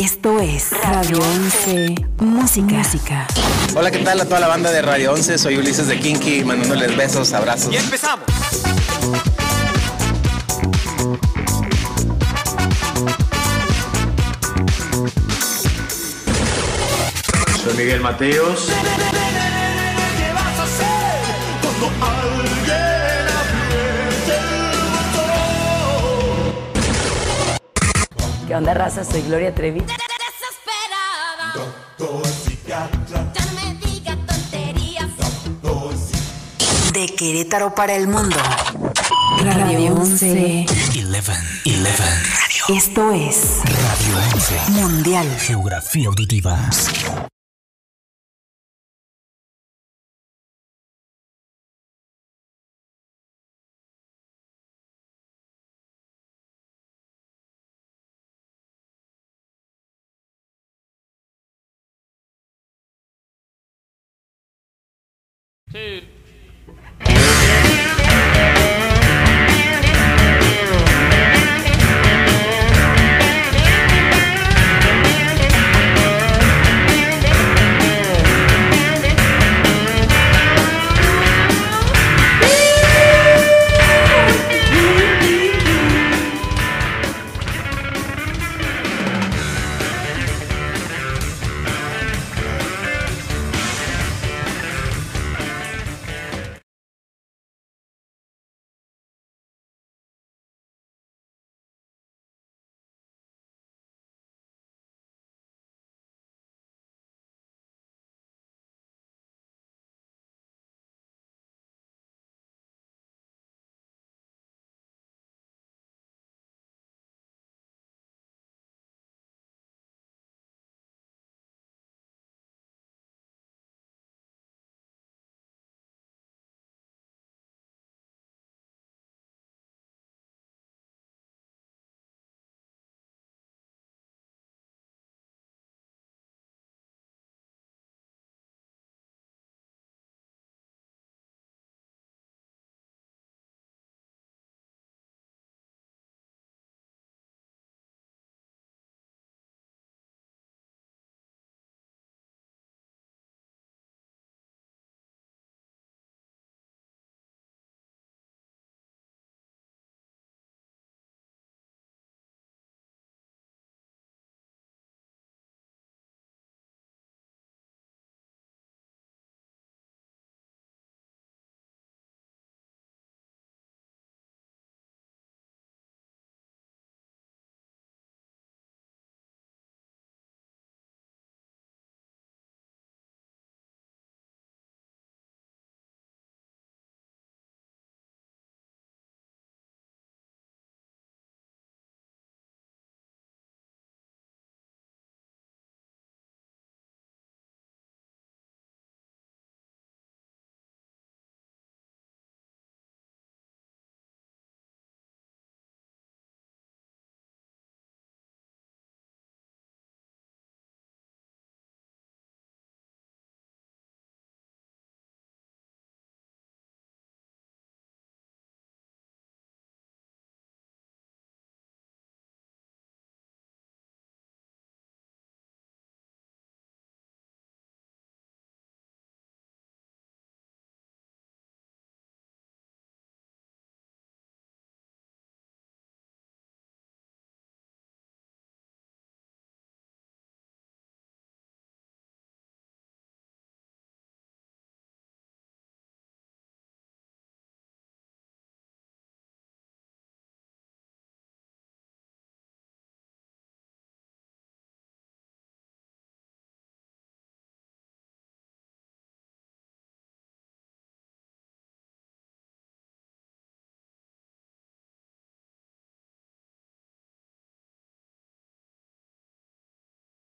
Esto es Radio 11 Música. Música. Hola, ¿qué tal a toda la banda de Radio 11? Soy Ulises de Kinky, mandándoles besos, abrazos. Y empezamos. Soy Miguel Mateos. ¿Qué vas a hacer cuando ¿Qué onda, raza? Soy Gloria Trevi. desesperada. Ya no me diga tonterías. De Querétaro para el mundo. Radio 11. 11, 11. Esto es Radio 11. Mundial. Geografía auditiva.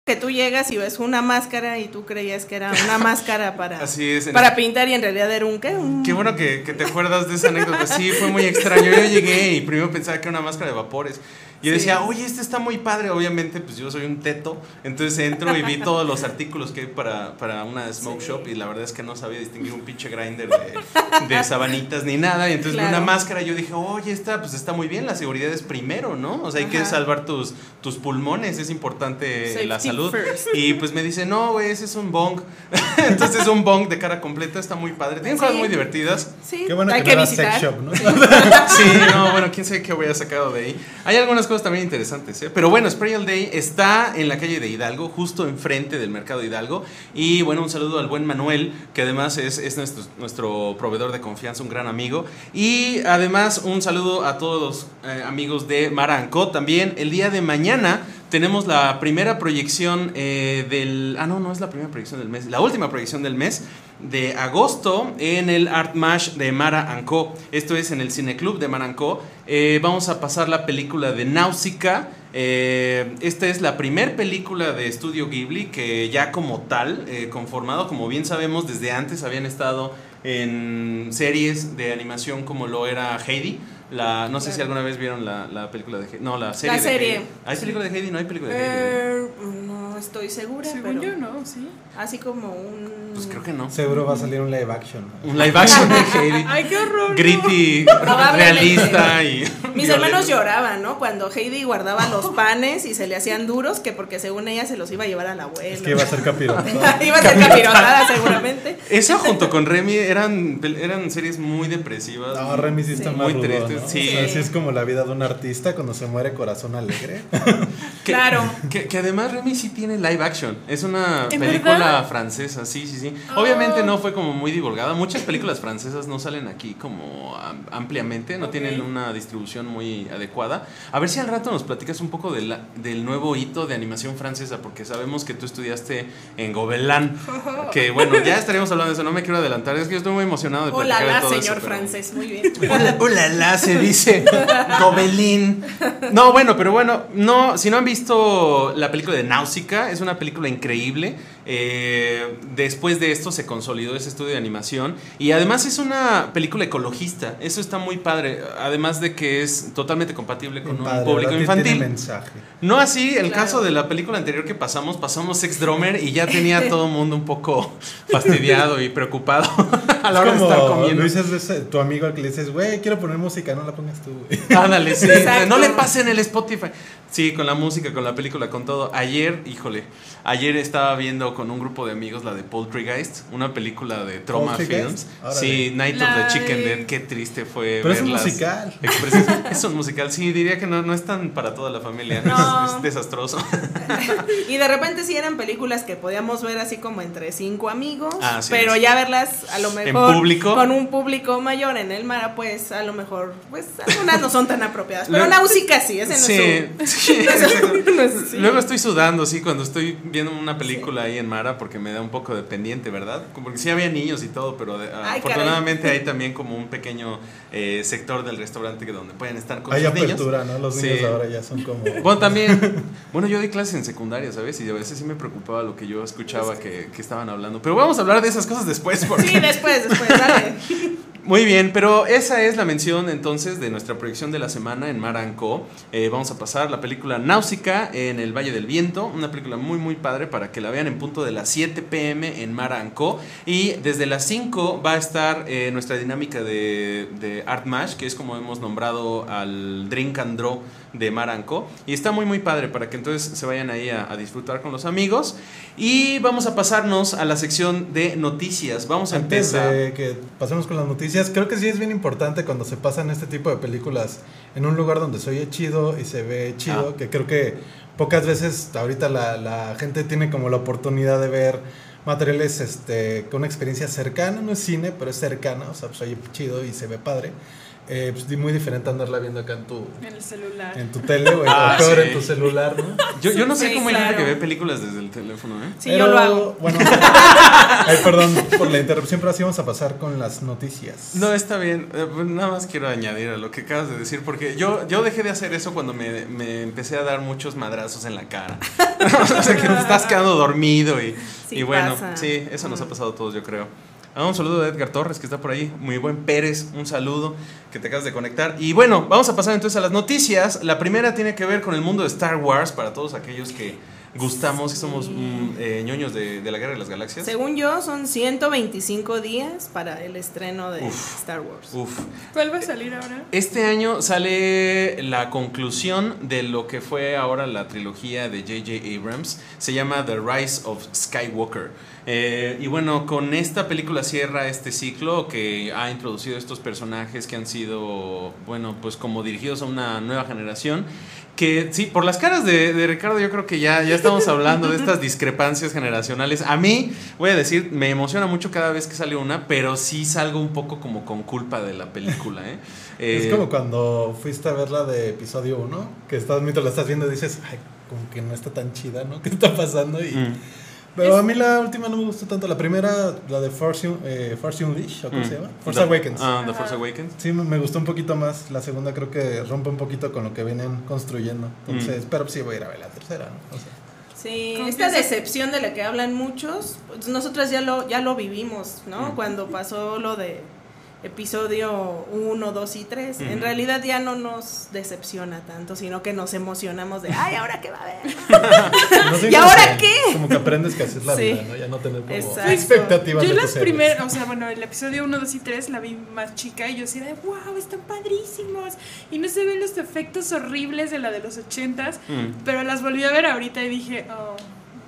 Que tú llegas y ves una máscara y tú creías que era una máscara para, Así es, en para el- pintar y en realidad era un qué? Un- Qué bueno que, que te acuerdas de esa anécdota. Sí, fue muy extraño. Yo llegué y primero pensaba que era una máscara de vapores. Yo Sí. decía, oye, este está muy padre. Obviamente, pues yo soy un teto. Entonces entro y vi todos los artículos que hay para, para una smoke Sí. shop. Y la verdad es que no sabía distinguir un pinche grinder de, de sabanitas ni nada. Y entonces vi una máscara y yo dije, oye, esta pues está muy bien. La seguridad es primero, ¿no? O sea, hay que salvar tus, tus pulmones. Es importante Safety la salud. first. Y pues me dice, no, güey, ese es un bong. entonces es un bong de cara completa. Está muy padre. Tiene cosas muy divertidas. Sí, Qué bueno hay que, que no sex shop, ¿no? Sí, no, bueno, quién sabe qué voy a sacado de ahí. Hay algunas cosas también interesantes, ¿eh? Pero bueno, Spray All Day está en la calle de Hidalgo, justo enfrente del mercado Hidalgo. Y bueno, un saludo al buen Manuel, que además es, es nuestro, nuestro proveedor de confianza, un gran amigo. Y además, un saludo a todos los eh, amigos de Maranco. También el día de mañana tenemos la primera proyección eh, del. Ah, no, no es la primera proyección del mes, la última proyección del mes de agosto en el Art Mash de Mara Anco. Esto es en el Cineclub de Mara Anco. Eh, vamos a pasar la película de Náusica. Eh, esta es la primer película de Estudio Ghibli que ya como tal, conformado, como bien sabemos, desde antes habían estado en series de animación como lo era Heidi. La, no sé si alguna vez vieron la, la película de Heidi. No, la serie. La de serie. Heidi. ¿Hay Sí. película de Heidi? No hay película de Heidi. Eh, no estoy segura, Según pero yo, no, sí. así como un... Pues creo que no. Seguro va a salir un live action. Un live action de Heidi. Ay, qué horror. Gritty, realista y. Mis violento. hermanos lloraban, ¿no? Cuando Heidi guardaba los panes y se le hacían duros, que porque según ella se los iba a llevar al abuelo. Es que iba a ser capirotada. iba a ser capirotada seguramente. Eso junto con Remy eran, eran series muy depresivas. No, Remy sí está Sí. más Muy rudo, tristes, ¿no? Sí. O sea, así es como la vida de un artista cuando se muere corazón alegre. Que- Claro. Que, que además Remy sí tiene live action. Es una ¿En película verdad? francesa, sí, sí, sí. Oh. Obviamente no fue como muy divulgada. Muchas películas francesas no salen aquí como am- ampliamente, no tienen una distribución muy adecuada. A ver si al rato nos platicas un poco de la- del nuevo hito de animación francesa, porque sabemos que tú estudiaste en Gobelin. Que bueno, ya estaremos hablando de eso, no me quiero adelantar. Es que yo estoy muy emocionado de Hola, platicar de la, todo eso, señor pero- francés, muy bien. Hola, hola, la, se dice Gobelín. No, bueno, pero bueno, no, si no han visto la película de Náusica, es una película increíble. Eh, después de esto se consolidó ese estudio de animación y además es una película ecologista. Eso está muy padre. Además de que es totalmente compatible con un público infantil. mensaje. No así, el Claro. caso de la película anterior que pasamos, pasamos Sex Drummer y ya tenía todo el mundo un poco fastidiado y preocupado a la hora es de estar comiendo. Luis tu amigo al que le dices, güey, quiero poner música, no la pongas tú, güey. Ándale, sí. Exacto. No le pasen el Spotify. Sí, con la música, con la película, con todo. Ayer, híjole, ayer estaba viendo con un grupo de amigos la de Poltergeist, una película de Troma ¿Poltergeist? Films. Sí, Night La of the Chicken de- Dead, qué triste fue Pero es un verlas musical. Es un musical, sí, diría que no, no es tan para toda la familia. No. Es, es desastroso. Y de repente sí eran películas que podíamos ver así como entre cinco amigos, Ah, sí, pero sí. ya verlas a lo mejor público. con un público mayor en el Mara, pues a lo mejor, pues algunas no son tan apropiadas. Pero Luego- Náusica sí, ese no Sí, es sí, es así. Luego estoy sudando, sí, cuando estoy viendo una película ahí en Mara porque me da un poco de pendiente, ¿verdad? Como Porque sí había niños y todo, pero de- Ay, afortunadamente hay también como un pequeño eh, sector del restaurante que donde pueden estar con Hay sus niños. apertura, ¿no? Los niños Sí. ahora ya son como... Bueno, también, bueno, yo di clases en secundaria, ¿sabes? Y a veces sí me preocupaba lo que yo escuchaba que, que estaban hablando. Pero vamos a hablar de esas cosas después. Porque... Sí, después, después, dale. Muy bien, pero esa es la mención entonces de nuestra proyección de la semana en Maranco. Eh, vamos a pasar la película Náusica en el Valle del Viento, una película muy muy padre para que la vean en punto de las 7 pm en Maranco. Y desde las 5 va a estar eh, nuestra dinámica de, de Art Mash, que es como hemos nombrado al Drink and Draw de Maranco. Y está muy muy padre para que entonces se vayan ahí a, a disfrutar con los amigos. Y vamos a pasarnos a la sección de noticias. Vamos a Antes empezar. de que pasemos con las noticias, creo que sí es bien importante cuando se pasan este tipo de películas en un lugar donde se oye chido y se ve chido, Ah. que creo que pocas veces ahorita la, la gente tiene como la oportunidad de ver materiales este, con una experiencia cercana, no es cine, pero es cercana, o sea, pues oye chido y se ve padre. Eh, pues, muy diferente andarla viendo acá en tu, En el celular. en tu tele, güey, Ah, o peor sí. en tu celular, ¿no? Yo, yo no sé Sí, cómo hay gente que ve películas desde el teléfono, ¿eh? Sí, Pero, yo lo hago. Bueno, ay, perdón por la interrupción, pero así vamos a pasar con las noticias. No, está bien. Eh, pues nada más quiero añadir a lo que acabas de decir, porque yo, yo dejé de hacer eso cuando me, me empecé a dar muchos madrazos en la cara. o sea, que te estás quedando dormido y, Sí y bueno, pasa. sí, eso nos ha pasado a todos, yo creo. Ah, un saludo de Edgar Torres, que está por ahí. Muy buen Pérez, un saludo que te acabas de conectar. Y bueno, vamos a pasar entonces a las noticias. La primera tiene que ver con el mundo de Star Wars, para todos aquellos que gustamos, que somos mm, eh, ñoños de, de la Guerra de las Galaxias. Según yo, son 125 días para el estreno de Uf. Star Wars. Uf. ¿Cuál va a salir ahora? Este año sale la conclusión de lo que fue ahora la trilogía de J.J. Abrams. Se llama The Rise of Skywalker. Eh, y bueno, con esta película cierra este ciclo que ha introducido estos personajes que han sido, bueno, pues como dirigidos a una nueva generación. Que sí, por las caras de, de Ricardo yo creo que ya, ya estamos hablando de estas discrepancias generacionales. A mí, voy a decir, me emociona mucho cada vez que sale una, pero sí salgo un poco como con culpa de la película. ¿eh? Es Eh, como cuando fuiste a ver la de episodio 1, que estás, mientras la estás viendo dices, ay, como que no está tan chida, ¿no? ¿Qué está pasando? Y, Mm. Pero a mí la última no me gustó tanto. La primera, la de Force, eh, Force Unleashed, ¿o cómo Mm. se llama? Force The- Awakens. Ah, The Force Awakens. Sí, me gustó un poquito más. La segunda creo que rompe un poquito con lo que vienen construyendo. Entonces, Mm. pero sí voy a ir a ver la tercera, ¿no? O sea, Sí, ¿Cómo esta decepción de la que hablan muchos, pues nosotros ya lo, ya lo vivimos, ¿no? Mm. Cuando pasó lo de episodio 1, 2 y 3. En Ujú. realidad ya no nos decepciona tanto, sino que nos emocionamos de, ay, ¿ahora qué va a haber? no sé, ¿Y como ahora qué? Como que aprendes que así es la Sí. vida, ¿no? Ya no tener como expectativas Yo de las primeras, o sea, bueno, el episodio 1, 2 y 3 la vi más chica y yo así de, wow, están padrísimos. Y no se ven los efectos horribles de la de los 80s, Mm. pero las volví a ver ahorita y dije, oh,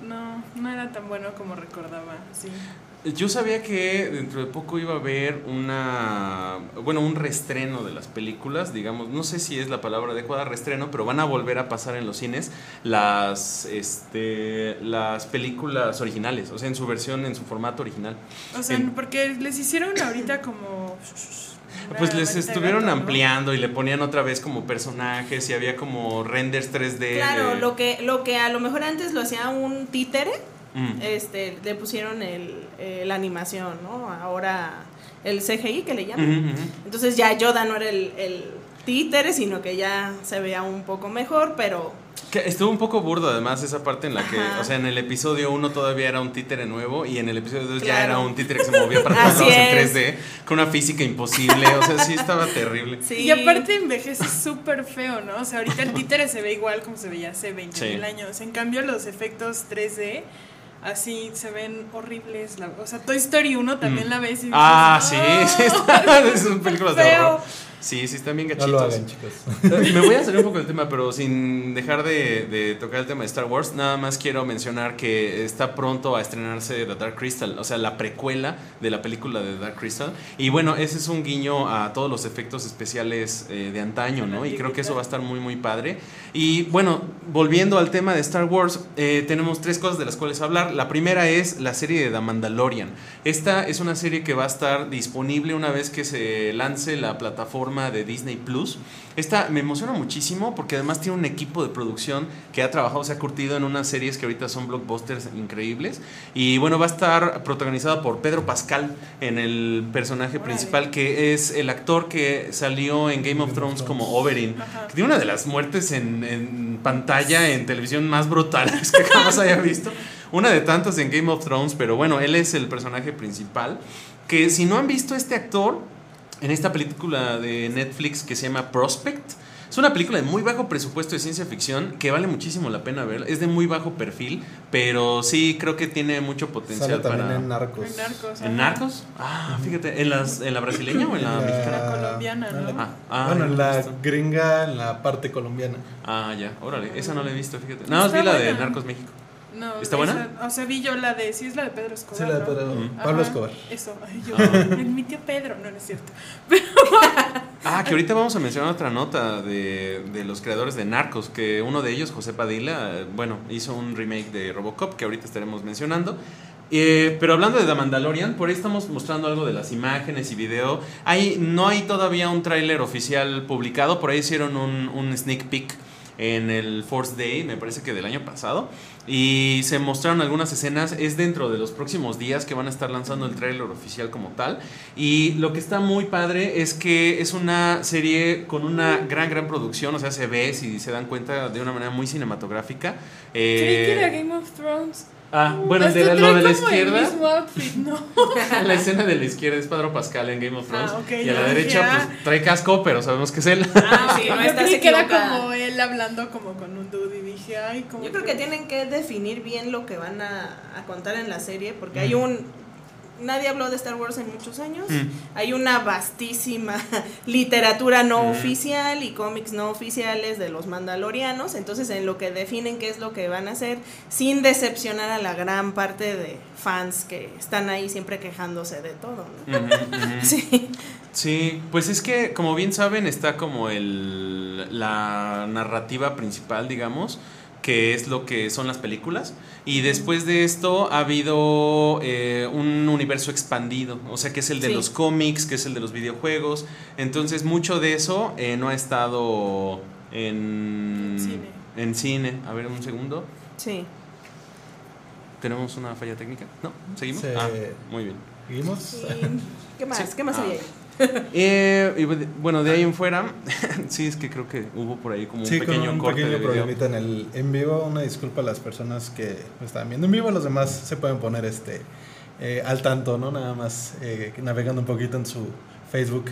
no, no era tan bueno como recordaba. Sí. Yo sabía que dentro de poco iba a haber una, bueno, un reestreno de las películas, digamos, no sé si es la palabra adecuada, reestreno, pero van a volver a pasar en los cines las, este, las películas originales, o sea, en su versión, en su formato original. O sea, En- porque les hicieron ahorita como... Pues les estuvieron gato, ¿no? ampliando y le ponían otra vez como personajes y había como renders 3D. Claro, de- lo que, lo que a lo mejor antes lo hacía un títere, Mm. este, le pusieron el, eh, la animación, ¿no? Ahora el CGI que le llaman. Entonces ya Yoda no era el, el títere, sino que ya se veía un poco mejor, pero Que estuvo un poco burdo además esa parte en la que, Ajá. o sea, en el episodio 1 todavía era un títere nuevo y en el episodio 2 ya era un títere que se movía para todos lados en es. 3D con una física imposible, o sea, sí estaba terrible. sí. Y aparte envejece súper feo, ¿no? O sea, ahorita el títere se ve igual como se veía hace 20 mil años. En cambio, los efectos 3D, así se ven horribles. La- o sea, Toy Story 1 también Mm. la ves y dices, Ah, sí, sí, "Ay, está, son películas de feo". horror. Sí, sí, están bien No gachitos. lo hagan, chicos. Me voy a salir un poco del tema, pero sin dejar de, de tocar el tema de Star Wars, nada más quiero mencionar que está pronto a estrenarse The Dark Crystal, o sea, la precuela de la película de Dark Crystal. Y bueno, ese es un guiño a todos los efectos especiales eh, de antaño, ¿no? Y creo que eso va a estar muy, muy padre. Y bueno, volviendo al tema de Star Wars, eh, tenemos tres cosas de las cuales hablar. La primera es la serie de The Mandalorian. Esta es una serie que va a estar disponible una vez que se lance la plataforma de Disney Plus. Esta me emociona muchísimo porque además tiene un equipo de producción que ha trabajado, se ha curtido en unas series que ahorita son blockbusters increíbles. Y bueno, va a estar protagonizada por Pedro Pascal en el personaje Órale. principal, que es el actor que salió en Game of Thrones como Oberyn. Que tiene una de las muertes en, en pantalla, en televisión más brutales que jamás haya visto. Una de tantas en Game of Thrones, pero bueno, él es el personaje principal. Que si no han visto este actor, en esta película de Netflix que se llama Prospect, es una película de muy bajo presupuesto de ciencia ficción que vale muchísimo la pena ver. Es de muy bajo perfil, pero sí creo que tiene mucho potencial Sale también para. en Narcos. En Narcos. ¿En. Narcos? Ah, fíjate, ¿en, las, ¿en la brasileña o en la En mexicana? La colombiana, ¿no? Ah, ah, bueno, no en la la visto. gringa, en la parte colombiana. Ah, ya, órale, esa no la he visto, fíjate. Nada más vi la de. Narcos México. No, ¿Está buena? esa- o sea, vi yo la de, sí es la de Pedro Escobar. Sí, la de Mm. Pablo Ajá, Escobar. Eso, ay, yo, Ah. mi tío Pedro, no, no es cierto. Ah, que ahorita vamos a mencionar otra nota de, de los creadores de Narcos, que uno de ellos, José Padilla, bueno, hizo un remake de Robocop que ahorita estaremos mencionando. Eh, pero hablando de The Mandalorian, por ahí estamos mostrando algo de las imágenes y video. Hay, no hay todavía un tráiler oficial publicado, por ahí hicieron un, un sneak peek en el Force Day, me parece que del año pasado, y se mostraron algunas escenas. Es dentro de los próximos días que van a estar lanzando el tráiler oficial como tal. Y lo que está muy padre es que es una serie con una gran, gran producción, o sea, se ve, si se dan cuenta, de una manera muy cinematográfica. Creí que Eh, era Game of Thrones. Ah, bueno, el de la- lo de la izquierda. mismo outfit, ¿no? La escena de la izquierda es Pedro Pascal en Game of Thrones. Ah, ok, y a la derecha, ya. pues trae casco, pero sabemos que es él. Ah, Sí, no yo creí que era como él hablando como con un dude como Yo creo que tienen que definir bien lo que van a, a contar en la serie, porque hay un... Nadie habló de Star Wars en muchos años. Mm. Hay una vastísima literatura no Mm. oficial y cómics no oficiales de los mandalorianos. Entonces, en lo que definen qué es lo que van a hacer, sin decepcionar a la gran parte de fans que están ahí siempre quejándose de todo. ¿no? Sí. Sí, pues es que, como bien saben, está como el, la narrativa principal, digamos, que es lo que son las películas. Y después de esto ha habido eh, un universo expandido, o sea, que es el de Sí. los cómics, que es el de los videojuegos. Entonces, mucho de eso eh, no ha estado en, En cine. en cine. A ver, un segundo. Sí. ¿Tenemos una falla técnica? ¿No? ¿Seguimos? Sí. Ah, muy bien. ¿Seguimos? ¿Qué más? Sí. ¿Qué más Ah. había ahí? Eh, y bueno, de ahí en fuera, sí, es que creo que hubo por ahí como un Sí, pequeño un corte pequeño problemita en el en vivo. Una disculpa a las personas que lo están viendo en vivo. Los demás se pueden poner este eh, al tanto, ¿no? Nada más eh, navegando un poquito en su Facebook.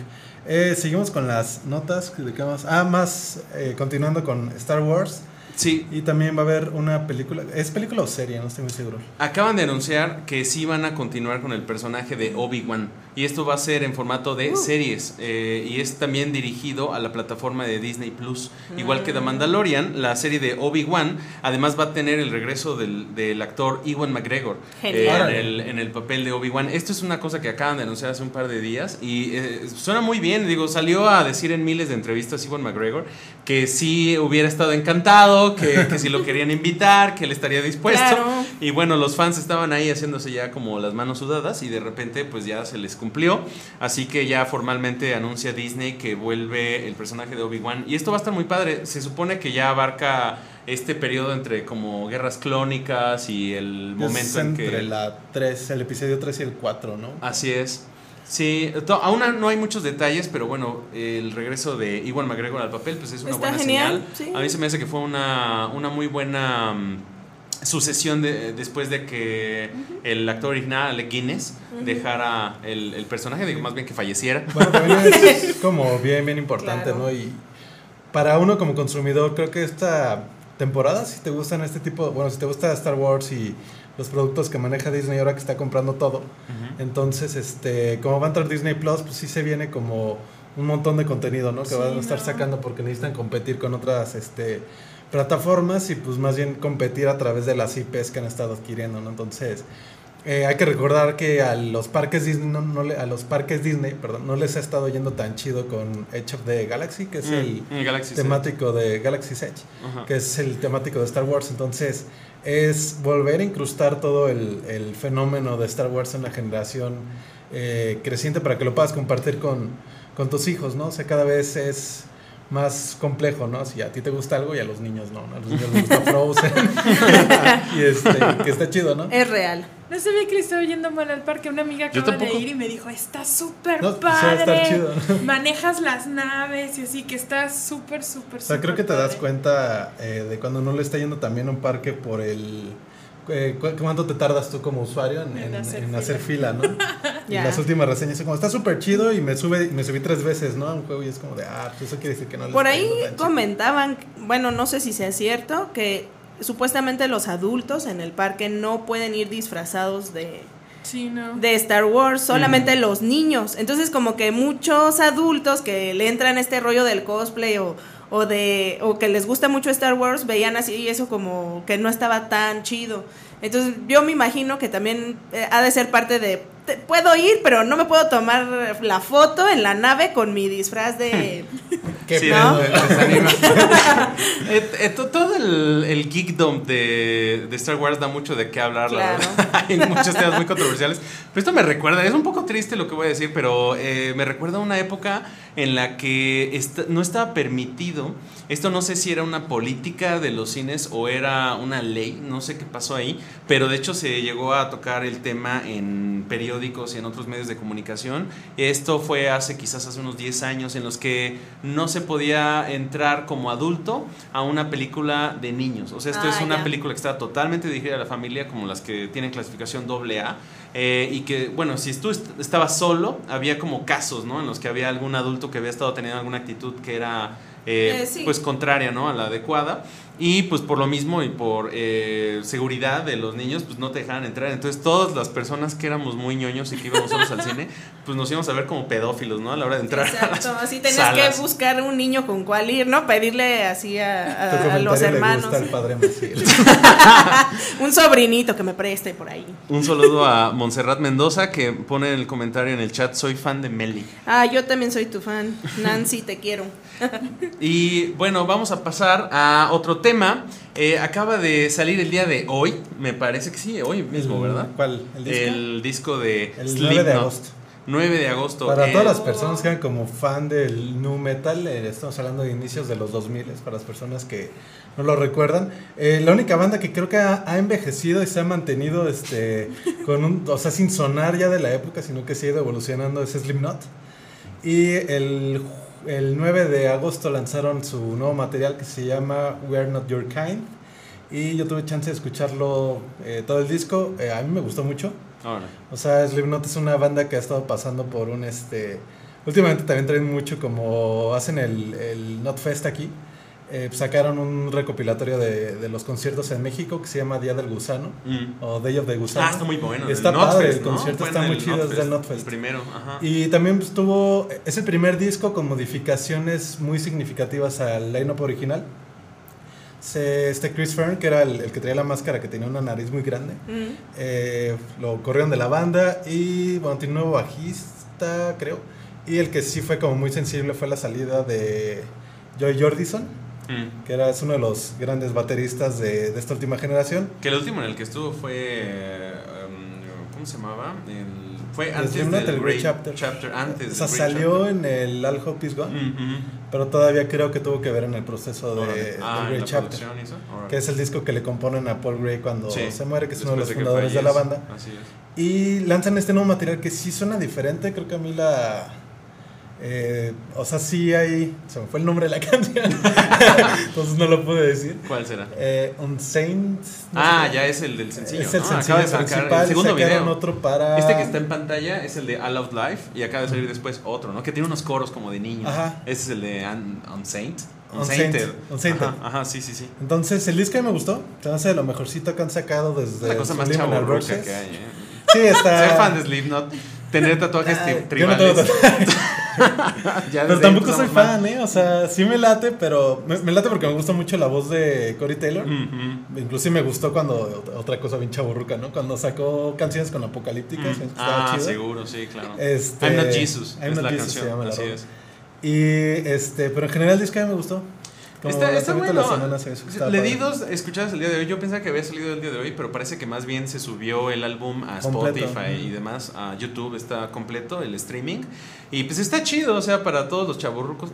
Eh, seguimos con las notas. ¿De qué más? Ah, más continuando con Star Wars. Sí, Y también va a haber una película. ¿Es película o serie? No estoy muy seguro. acaban de anunciar que sí van a continuar con el personaje de Obi-Wan. Y esto va a ser en formato de series. eh, y es también dirigido a la plataforma de Disney Plus. Igual que The Mandalorian, la serie de Obi-Wan, además va a tener el regreso del, del actor Ewan McGregor eh, en, el, en el papel de Obi-Wan. Esto es una cosa que acaban de anunciar hace un par de días. Y eh, suena muy bien. Digo, salió a decir en miles de entrevistas Ewan McGregor que sí hubiera estado encantado, que, que si lo querían invitar, que él estaría dispuesto. Claro. Y bueno, los fans estaban ahí haciéndose ya como las manos sudadas y de repente pues ya se les cumplió. Así que ya formalmente anuncia Disney que vuelve el personaje de Obi-Wan. Y esto va a estar muy padre. Se supone que ya abarca este periodo entre como guerras clónicas y el momento es en entre que... la 3, el episodio 3 y el 4, ¿no? Así es. Sí, aún no hay muchos detalles, pero bueno, el regreso de Iwan McGregor al papel, pues es una Está buena genial, señal. sí. A mí se me hace que fue una, una muy buena mm, sucesión de, después de que el actor original, Alec Guinness, dejara el, el personaje, digo, más bien que falleciera. Bueno, también es como bien, bien importante, Claro. ¿no? Y para uno como consumidor, creo que esta temporada, si te gustan este tipo, bueno, si te gusta Star Wars y los productos que maneja Disney ahora que está comprando todo, entonces, este, como va a entrar Disney Plus, pues sí se viene como un montón de contenido, ¿no? Que Sí, van a estar no. sacando porque necesitan competir con otras, este, plataformas y pues más bien competir a través de las IPs que han estado adquiriendo, ¿no? Entonces, eh, hay que recordar que a los parques Disney, no, no le- a los parques Disney, perdón, no les ha estado yendo tan chido con Edge of the Galaxy, que es el Mm, temático de Galaxy's Edge, que es el temático de Star Wars. Entonces, es volver a incrustar todo el, el fenómeno de Star Wars en la generación eh, creciente para que lo puedas compartir con, con tus hijos, ¿no? O sea, cada vez es más complejo, ¿no? Si a ti te gusta algo y a los niños no, ¿no? a los niños les gusta Frozen y este, que está chido, ¿no? Es real. No sabía que le estaba yendo mal al parque. Una amiga acaba de ir y me dijo, está súper No, estar padre. chido. Manejas las naves y así, que está súper, súper, O sea, creo que te das padre. cuenta eh, de cuando no le está yendo también a un parque por el... eh, cu- ¿Cuánto te tardas tú como usuario en, En en- hacer en fila. hacer fila, no? Las últimas reseñas, como está súper chido y me sube me subí tres veces, ¿no? A un juego y es como de, ah, pues eso quiere decir que no le Por ahí comentaban, bueno, no sé si sea cierto, que supuestamente los adultos en el parque no pueden ir disfrazados de, Sí, no. de Star Wars, solamente los niños. Entonces como que muchos adultos que le entran este rollo del cosplay o, o de o que les gusta mucho Star Wars veían así y eso como que no estaba tan chido. Entonces yo me imagino que también eh, ha de ser parte de te- puedo ir, pero no me puedo tomar la foto en la nave con mi disfraz de Qué Sí. ¿no? Eh, eh, to- todo el, el geekdom de, de Star Wars da mucho de qué hablar, la Claro. verdad. Hay muchos temas muy controversiales. Pero esto me recuerda, es un poco triste lo que voy a decir, pero eh, me recuerda a una época en la que no estaba permitido. Esto no sé si era una política de los cines o era una ley, no sé qué pasó ahí, pero de hecho se llegó a tocar el tema en periódicos y en otros medios de comunicación. Esto fue hace quizás hace unos 10 años en los que no se podía entrar como adulto a una película de niños. O sea, esto Ah, es una película que está totalmente dirigida a la familia, como las que tienen clasificación doble A. eh, y que, bueno, si tú est- estabas solo, había como casos, ¿no? En los que había algún adulto que había estado teniendo alguna actitud que era, eh, Eh, sí. pues, contraria, ¿no? A la adecuada. Y pues por lo mismo y por eh, seguridad de los niños, pues no te dejaban entrar. Entonces todas las personas que éramos muy ñoños y que íbamos solos al cine, pues nos íbamos a ver como pedófilos, ¿no? A la hora de entrar. a las Exacto, así tenías salas. que buscar un niño con cuál ir, ¿no? Pedirle así a, a- a los le hermanos. gusta al padre un sobrinito que me preste por ahí. Un saludo a Montserrat Mendoza que pone en el comentario en el chat, soy fan de Meli. Ah, yo también soy tu fan. Nancy, te quiero. Y bueno, vamos a pasar a otro tema. Eh, acaba de salir el día de hoy, me parece que sí, hoy mismo, ¿verdad? ¿Cuál? ¿El disco? El disco de El Slipknot. 9 de agosto. 9 de agosto. Para Eh, todas las personas que eran como fan del nu metal, eh, estamos hablando de inicios de los 2000, para las personas que no lo recuerdan. Eh, la única banda que creo que ha, ha envejecido y se ha mantenido este con un, o sea, sin sonar ya de la época, sino que se ha ido evolucionando es Slipknot. Y el, el 9 de agosto lanzaron su nuevo material que se llama We Are Not Your Kind. Y yo tuve chance de escucharlo eh, todo el disco. Eh, a mí me gustó mucho. O sea, Slipknot es una banda que ha estado pasando por un este. Últimamente también traen mucho como hacen el, el Notfest aquí. Eh, sacaron un recopilatorio de, de los conciertos en México que se llama Día del Gusano Mm. o Day of the Gusano. Ah, está muy bueno. Está padre, el concierto está muy chido, es del Notfest. El primero, ajá. Y también pues, tuvo, es el primer disco con modificaciones muy significativas al line-up original. Se, este Chris Fern, que era el, el que traía la máscara, que tenía una nariz muy grande, Mm. eh, lo corrieron de la banda y bueno, tiene un nuevo bajista, creo. Y el que sí fue como muy sensible fue la salida de Joy Jordison, Mm. que era, es uno de los grandes bateristas de, de esta última generación. Que el último en el que estuvo fue. um, ¿Cómo se llamaba? El- fue antes del el Great Chapter. Chapter. antes O sea, del salió Chapter. en el All Hope Is Gone, Ujú. pero todavía creo que tuvo que ver en el proceso de, Órale. del Ah, Great Chapter. que es el disco que le componen a Paul Gray cuando Sí, se muere, que es uno de los después que fundadores de la banda. Así es. Y lanzan este nuevo material que sí suena diferente, creo que a mí la... eh, o sea, sí hay... Se me fue el nombre de la canción, entonces no lo pude decir. ¿Cuál será? Eh, Unsaint... no Ah, sé. ya es el del sencillo. Es el sencillo Acaba de sacar principal, el segundo video. otro para... Este que está en pantalla es el de All Out Life y acaba de salir después otro, ¿no? Que tiene unos coros como de niños. Ajá. Ese es el de Un- Unsaint. Unsainted. Unsainted. Ajá, ajá, sí, sí, sí. Entonces, el disco mí me gustó. Se me hace de lo mejorcito que han sacado desde... La cosa más Verses. que hay, ¿eh? Sí, está... Ser fan de Slipknot, tener tatuajes yo no tengo tribales. tatuajes. Ya Pero tampoco ahí soy fan, ¿eh? O sea, sí me late, pero me, me late porque me gusta mucho la voz de Cory Taylor. Ujú. Inclusive me gustó cuando, otra cosa bien chaburruca, ¿no? Cuando sacó canciones con apocalípticas. Ah, chido. seguro, sí, claro. Este, I'm Not Jesus. I'm es Not la Jesus canción. se llama la así es. Y este, pero en general el disco a mí me gustó. Como Está, está bueno. Le padre. di dos escuchadas el día de hoy. Yo pensaba que había salido el día de hoy, pero parece que más bien se subió el álbum a Completo. Spotify y demás. A YouTube está completo, el streaming. Y pues está chido, o sea, para todos los chaburrucos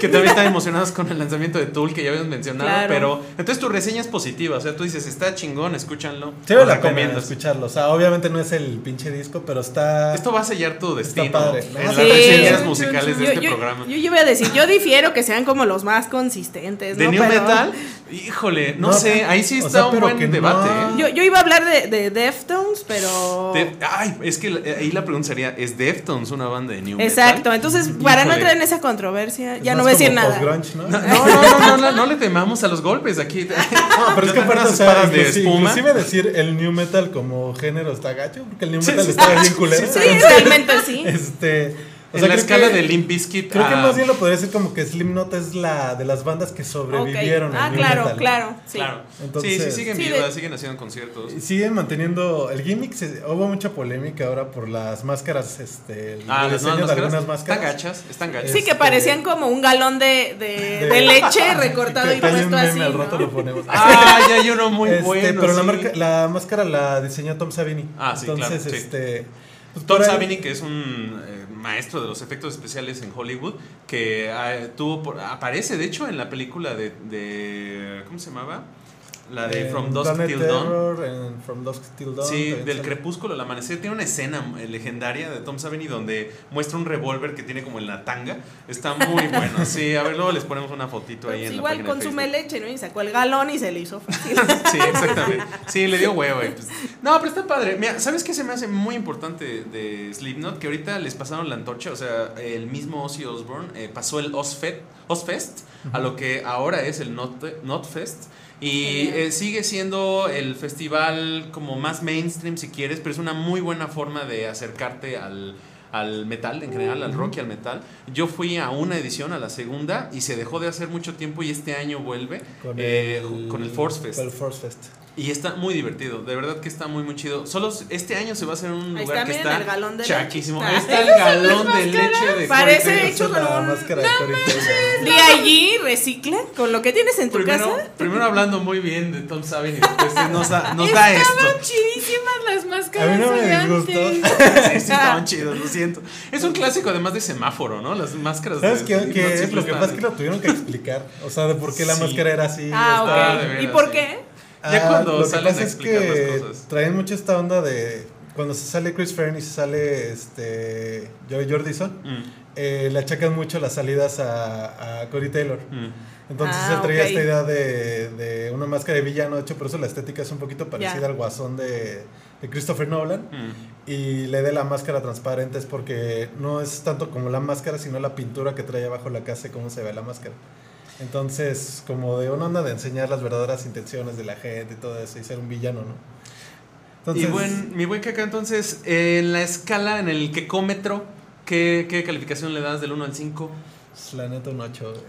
que también están emocionados con el lanzamiento de Tool que ya habíamos mencionado. Claro. Pero entonces tu reseña es positiva, o sea, tú dices, está chingón, escúchanlo. Sí vale lo recomiendas. escucharlo. O sea, obviamente no es el pinche disco, pero está... Esto va a sellar tu destino padre. en las sí. reseñas musicales de Yo, este yo- programa. yo, yo voy a decir, yo difiero que sean como los más consistentes. de ¿no? New Pero- Metal, híjole, no, No, sé, ahí sí o está sea, un buen debate. ¿eh? Yo, yo iba a hablar de, de Deftones, pero. De- ay, es que ahí la pregunta sería, ¿es Deftones una banda de New Metal? Exacto, entonces para no entrar en esa controversia, es ya no voy a decir nada. ¿no? No, no, no, no, no, no le temamos a los golpes aquí. No, pero es que sea, espadas de espuma. inclusive decir el new metal como género está gacho, porque el new metal sí, está bien culero. Sí, realmente sí. Este, o en sea, la creo escala que- de Limp Bizkit. Creo que ah, más bien lo podría decir como que Slipknot es la de las bandas que sobrevivieron al Ah, claro, metal. claro. Sí. Claro. Entonces- sí, sí, siguen Sí, vivas, de- siguen haciendo conciertos. Y Siguen manteniendo el gimmick. se- hubo mucha polémica ahora por las máscaras, este, el Ah, nuevas de máscaras. algunas máscaras. Están gachas, están gachas. Sí, que Este- parecían como un galón de, de, De- de leche recortado Que y puesto así. al rato ¿no? lo ponemos. Ah, ya hay uno muy Este, bueno. pero la, marca- la máscara la diseñó Tom Savini. Ah, sí, Entonces, claro, este. pues, Tom Savini, que es un eh, maestro de los efectos especiales en Hollywood, que ah, tuvo por- aparece de hecho en la película de, de- ¿cómo se llamaba? La de En From Dusk Planet Till Dawn. Terror, en From Dusk Till Dawn. Sí, del sale. crepúsculo al amanecer. Tiene una escena eh, legendaria de Tom Savini donde muestra un revólver que tiene como en la tanga. Está muy bueno. Sí, a ver, luego les ponemos una fotito ahí Pues en igual la página consume leche, ¿no? Y sacó el galón y se le hizo fácil. Sí, exactamente. Sí, le dio huevo. y pues- No, pero está padre. Mira, ¿sabes qué se me hace muy importante de Slipknot? Que ahorita les pasaron la antorcha. O sea, el mismo Ozzy Osbourne eh, pasó el Ozfest, Ozfest a lo que ahora es el Not, Notfest. Y eh, sigue siendo el festival como más mainstream si quieres, pero es una muy buena forma de acercarte al, al metal en general, al rock y al metal. Yo fui a una edición, a la segunda, y se dejó de hacer mucho tiempo y este año vuelve Con, eh, el, con el Force Fest. con el Force Fest. Y está muy divertido, de verdad que está muy muy chido. Solo este año se va a hacer un lugar está, que está el galón de chaquísimo. leche. Ahí está el galón de leche de Parece hecho con la un- máscara de. De allí recicla con lo que tienes en tu Primero, casa. primero hablando muy bien de Tom Savini, después nos da, nos da esto. Estaban chidísimas las máscaras A mí no me antes. Sí, sí, estaban chidos, lo siento. Es un clásico además de semáforo, ¿no? Las máscaras ¿Sabes de qué, Lo que pasa es que lo tuvieron que explicar. O sea, de por qué la Sí. máscara era así. Ah, ok. ¿Y por sí. qué? Ya cuando lo que salen a es que las cosas. traen mucho esta onda de cuando se sale Chris Fern y se sale este Joey Jordison, Mm, eh, le achacan mucho las salidas a, a Corey Taylor. mm. Entonces Ah, él traía esta idea de, de una máscara de villano, de hecho por eso la estética es un poquito parecida al guasón de, de Christopher Nolan. Mm. Y le dé la máscara transparente es porque no es tanto como la máscara, sino la pintura que trae abajo la casa y cómo se ve la máscara. Entonces, como de una onda de enseñar las verdaderas intenciones de la gente y todo eso, y ser un villano, ¿no? Entonces, y buen, mi buen caca, entonces, en la escala, en el quecómetro, ¿qué, ¿qué calificación le das del 1 al 5? Pues, la neta un 8.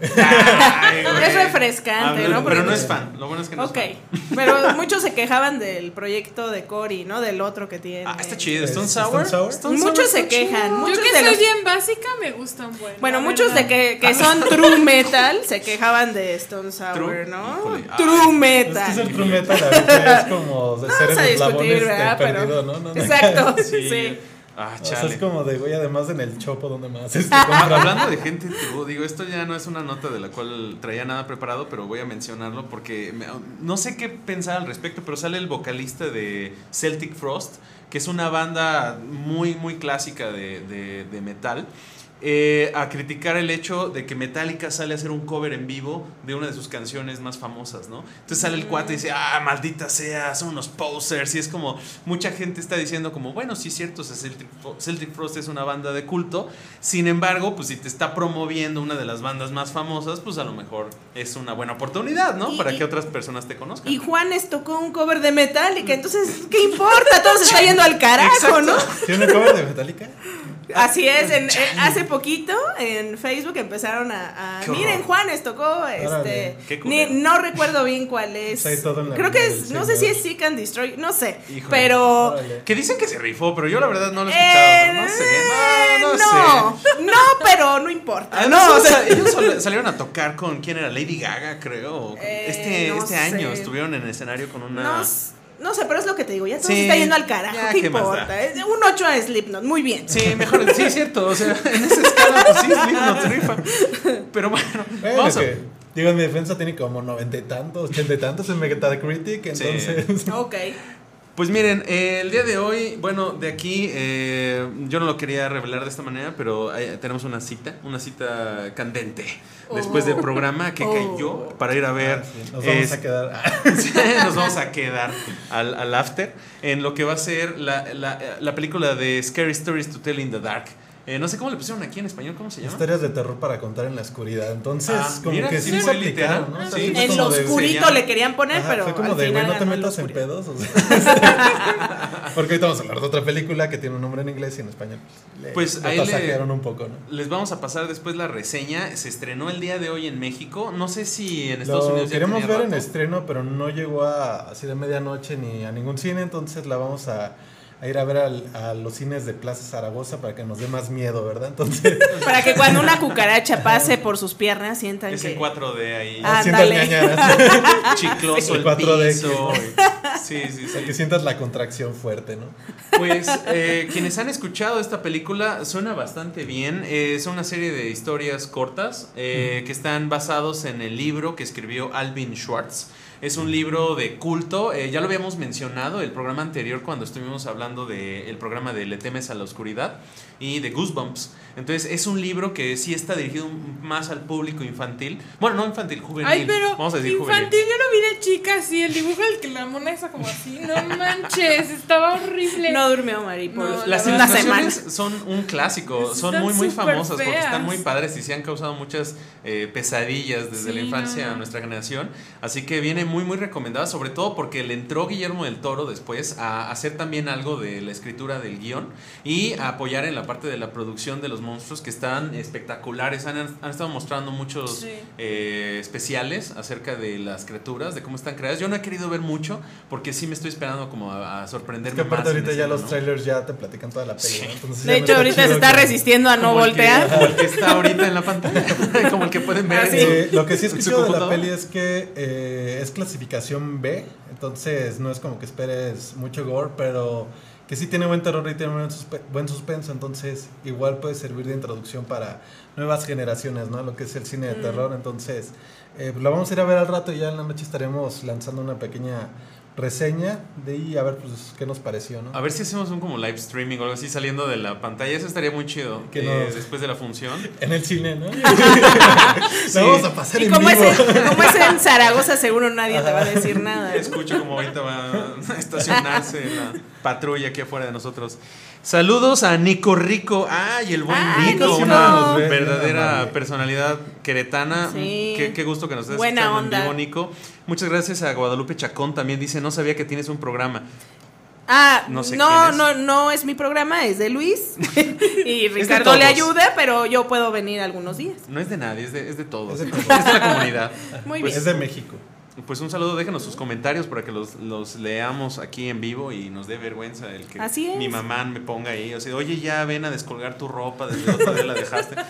Es refrescante, ¿no? Ah, Pero no es fan, lo bueno es que no Ok, es fan. pero muchos se quejaban del proyecto de Cory, ¿no? Del otro que tiene. Ah, está chido. ¿Es ¿Stone Stone Sour? Muchos se quejan. Yo Muchos que de soy los- bien básica me gustan bueno. Bueno, muchos de que, que son true metal se quejaban de Stone Sour, True, ¿no? híjole, True ay, Es metal. que es el true metal, es como de ser Vamos a en los discutir, eslabones ¿verdad? del Pero- perdido, ¿no? No, no. Exacto, Sí. sí. Ah, O sea, chale. es como de, güey, además en el chopo donde más este. Hablando de gente tribú, digo, esto ya no es una nota de la cual traía nada preparado, pero voy a mencionarlo porque me- no sé qué pensar al respecto, pero sale el vocalista de Celtic Frost, que es una banda muy, muy clásica de, de- de metal. Eh, a criticar el hecho de que Metallica sale a hacer un cover en vivo de una de sus canciones más famosas, ¿no? Entonces sale el cuate y dice, ah, maldita sea, son unos posers, y es como, mucha gente está diciendo como, bueno, sí es cierto, o sea, Celtic, Fro- Celtic Frost es una banda de culto, sin embargo, pues si te está promoviendo una de las bandas más famosas, pues a lo mejor es una buena oportunidad, ¿no? Y- Para y- que otras personas te conozcan. Y Juanes tocó un cover de Metallica, entonces, ¿qué importa? Todo se está yendo al carajo, Exacto. ¿no? ¿Tiene un cover de Metallica? Así es, en- eh, hace poquito en Facebook empezaron a... a- miren, Juanes tocó, este... Ni- no recuerdo bien cuál es. Pues ahí todo en la Creo que es, no sé si es Seek and Destroy, no sé, Híjole. pero... Órale. Que dicen que se rifó, pero yo la verdad no lo he Eh, escuchado. no sé, no, no, no, sé. no, pero no importa. Además, no, o sea, ellos salieron a tocar con quién era Lady Gaga, creo. Eh, este no este año estuvieron en el escenario con una. No sé, pero es lo que te digo, ya todo Sí, se está yendo al carajo, ya, ¿qué, ¿qué importa? Es un 8 a Slipknot, muy bien. Sí, mejor, sí, es cierto. O sea, en esa escala, pues sí, Slipknot rifa. Pero bueno, Bueno, vamos a. que, digo, en mi defensa tiene como noventa y tantos, ochenta y tantos en Metacritic, Sí. entonces... Ok. Pues miren, eh, el día de hoy, bueno, de aquí, eh, yo no lo quería revelar de esta manera, pero tenemos una cita, una cita candente. Después Oh. del programa que Oh. cayó para ir a ver. Ah, sí, Nos vamos es- a quedar... Sí, nos vamos a quedar al, al after en lo que va a ser la, la, la película de Scary Stories to Tell in the Dark. Eh, no sé cómo le pusieron aquí en español, ¿cómo se llama? Historias de terror para contar en la oscuridad. Entonces, Ah, como mira, que sí sí se fue ¿no? literal. O sea, Sí. sí fue En lo oscurito le querían poner, Ajá, pero fue como al de, güey, no te metas en pedos. o sea. Porque ahorita vamos a hablar de otra película que tiene un nombre en inglés y en español. Le, Pues ahí le- un poco, ¿no? Les vamos a pasar después la reseña. Se estrenó el día de hoy en México. No sé si en Estados Lo Unidos ya queremos tenía ver en estreno, pero no llegó a así de medianoche ni a ningún cine, entonces la vamos a, a ir a ver al- a los cines de Plaza Zaragoza para que nos dé más miedo, ¿verdad? Entonces, Para que cuando una cucaracha pase por sus piernas sientan Es que... en 4D ahí. Ah, Chicloso El el 4DX, piso. Sí, sí, o sea, sí. que sientas la contracción fuerte, ¿no? Pues eh, quienes han escuchado esta película suena bastante bien. Eh, son una serie de historias cortas eh, que están basados en el libro que escribió Alvin Schwartz. Es un libro de culto. eh, ya lo habíamos mencionado el programa anterior cuando estuvimos hablando del programa de Le temes a la oscuridad y de Goosebumps. Entonces es un libro que sí está dirigido más al público infantil. Bueno, no infantil, juvenil. Ay, pero Vamos a decir infantil, juvenil. yo lo vi de chica así, el dibujo del que la mona esa como así, no manches, estaba horrible. No durmió Mari por No, Las semana. ilustraciones son un clásico, son Están muy muy famosas porque están muy padres y se han causado muchas eh, pesadillas desde Sí, la infancia no. a nuestra generación. Así que viene muy muy recomendada, sobre todo porque le entró Guillermo del Toro después a hacer también algo de la escritura del guion y a apoyar en la parte de la producción de los monstruos que están espectaculares. Han, han estado mostrando muchos Sí. eh, especiales acerca de las criaturas, de cómo están creadas. Yo no he querido ver mucho porque sí me estoy esperando como a, a Es sorprenderme que aparte más ahorita ya los ¿no? trailers ya te platican toda la peli, Sí. ¿no? Entonces De hecho, ahorita se está que- resistiendo a no que- voltear. como el que está ahorita en la pantalla. como el que pueden ver. Ah, sí. Eh, lo que sí su escucho de la peli es que eh, es clasificación B, entonces no es como que esperes mucho gore, pero que sí tiene buen terror y tiene buen, suspe- buen suspenso, entonces igual puede servir de introducción para nuevas generaciones, ¿no? Lo que es el cine de terror, entonces eh, pues la vamos a ir a ver al rato y ya en la noche estaremos lanzando una pequeña reseña de ahí a ver pues qué nos pareció, ¿no? A ver si hacemos un como live streaming o algo así saliendo de la pantalla. Eso estaría muy chido. Que eh, Después de la función. En el cine, ¿no? La vamos a pasar Y en como es, vivo. en, como es en Zaragoza, seguro nadie te va a decir nada. Escucho como ahorita va a estacionarse la patrulla aquí afuera de nosotros. Saludos a Nico Rico. Ay, el buen Ay, Nico, Nico. una verdadera personalidad queretana. Sí. Qué, qué gusto que nos estés Buena escuchando en onda. vivo, Nico. Muchas gracias a Guadalupe Chacón. También dice, no sabía que tienes un programa. Ah, No no, sé no, quién es. no, no es mi programa, es de Luis. y Ricardo le ayuda, pero yo puedo venir algunos días. No es de nadie, es de, es de todos. Es de Es todos. de, la comunidad. Muy Pues- es de México. Pues un saludo, déjenos sus comentarios para que los, los leamos aquí en vivo y nos dé vergüenza el que Así es. mi mamá me ponga ahí. O sea, oye, ya ven a descolgar tu ropa, desde el otro día la dejaste.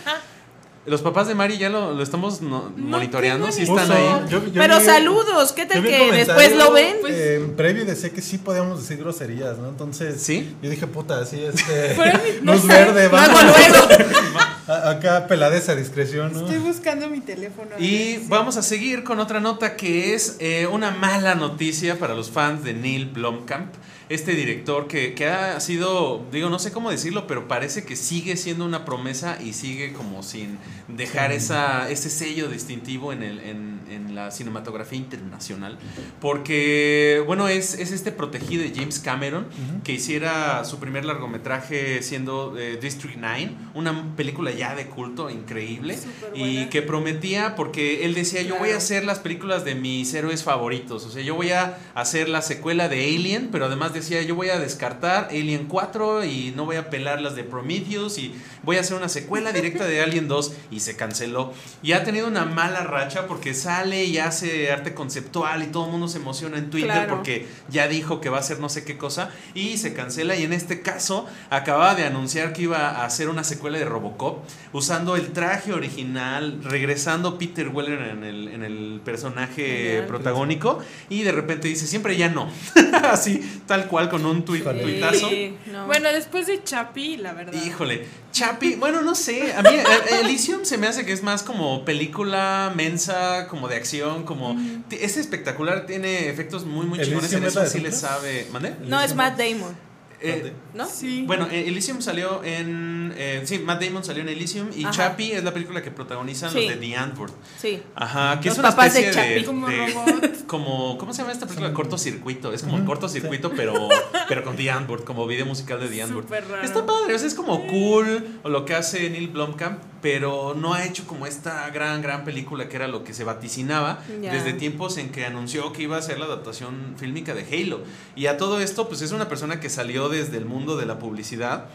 Los papás de Mari ya lo, lo estamos no- monitoreando, tengo sí están ahí. yo- yo pero vi- saludos, ¿qué tal que después lo ven? Pues- eh, en previo decía que sí podíamos decir groserías, ¿no? Entonces, ¿Sí? yo dije, puta, así este. No luz sé, verde, vamos. luego. Acá peladez a discreción, ¿no? Estoy buscando mi teléfono. a Y ver vamos a seguir con otra nota que es eh, una mala noticia para los fans de Neil Blomkamp. Este director que, que ha sido, digo, no sé cómo decirlo, pero parece que sigue siendo una promesa y sigue como sin dejar esa, ese sello distintivo en, el, en, en la cinematografía internacional. Porque, bueno, es, es este protegido de James Cameron que hiciera su primer largometraje siendo eh, District 9, una película ya de culto increíble y que prometía porque él decía yo voy a hacer las películas de mis héroes favoritos, o sea, yo voy a hacer la secuela de Alien, pero además decía yo voy a descartar Alien 4 y no voy a pelar las de Prometheus y voy a hacer una secuela directa de Alien 2 y se canceló. Y ha tenido una mala racha porque sale y hace arte conceptual y todo el mundo se emociona en Twitter Claro. porque ya dijo que va a hacer no sé qué cosa y se cancela y en este caso acababa de anunciar que iba a hacer una secuela de Robocop usando el traje original, regresando Peter Weller en el, en el personaje Genial. protagónico y de repente dice siempre ya no, así tal cual con un tuit, tuitazo. No. Bueno, después de Chapi, la verdad. Híjole, Chapi, bueno, no sé, a mí eh, Elysium se me hace que es más como película mensa, como de acción, como... Es espectacular, tiene efectos muy, muy chingones en ¿Elysium es eso, sí le sabe... ¿Mande? no, es Matt Damon, Eh, ¿no? Sí. bueno, eh, Elysium salió en... eh, sí, Matt Damon salió en Elysium y Ajá. Chappie es la película que protagonizan Sí. los de The Antwoord. Sí. Ajá, que Los es una papás especie de... Chappie. Como de- robot. como, ¿Cómo se llama esta película? Cortocircuito. Es como Ujú, cortocircuito, pero, pero con The Antwoord, como video musical de The Antwoord. Está padre, o sea, es como cool o lo que hace Neil Blomkamp, pero no ha hecho como esta gran, gran película que era lo que se vaticinaba desde tiempos en que anunció que iba a hacer la adaptación fílmica de Halo. Y a todo esto, pues es una persona que salió desde el mundo de la publicidad.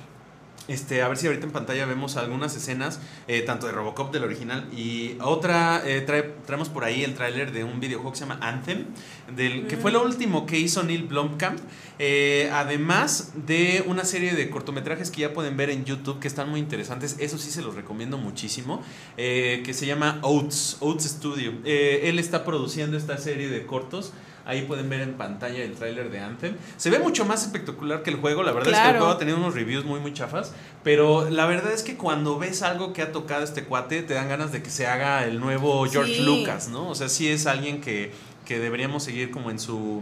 Este, a ver si ahorita en pantalla vemos algunas escenas, eh, tanto de Robocop del original y otra, eh, trae- traemos por ahí el tráiler de un videojuego que se llama Anthem, del, que fue lo último que hizo Neil Blomkamp, eh, además de una serie de cortometrajes que ya pueden ver en YouTube que están muy interesantes, eso sí se los recomiendo muchísimo, que se llama Oats, Oats Studio. Él está produciendo esta serie de cortos. Ahí pueden ver en pantalla el tráiler de Anthem. Se ve mucho más espectacular que el juego. La verdad es que el juego ha tenido unos reviews muy, muy chafas. Pero la verdad es que cuando ves algo que ha tocado este cuate, te dan ganas de que se haga el nuevo George Sí. Lucas, ¿no? O sea, sí es alguien que, que deberíamos seguir como en su,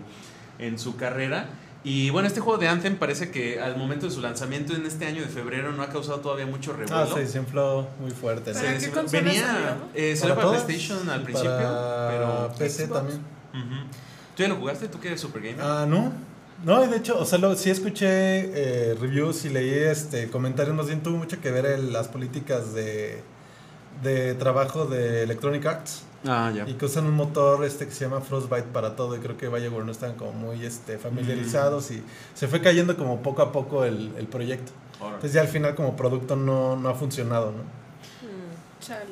en su carrera. Y bueno, este juego de Anthem parece que al momento de su lanzamiento en este año de febrero no ha causado todavía mucho Ah, revuelo. se desinfló muy fuerte. ¿no? ¿Para Se qué Venía, salió? eh, salió para PlayStation al principio, para pero... PC Xbox. también. ¿Tú ya lo jugaste? ¿Tú que eres super gamer? Ah, no. No, y de hecho, o sea, lo- sí escuché eh, reviews y leí este comentarios, más bien tuvo mucho que ver las políticas de, de trabajo de Electronic Arts Ah, ya. y que usan un motor este que se llama Frostbite para todo y creo que Bioware no están como muy este, familiarizados y se fue cayendo como poco a poco el, el proyecto. Entonces ya al final como producto no, no ha funcionado, ¿no? Chale.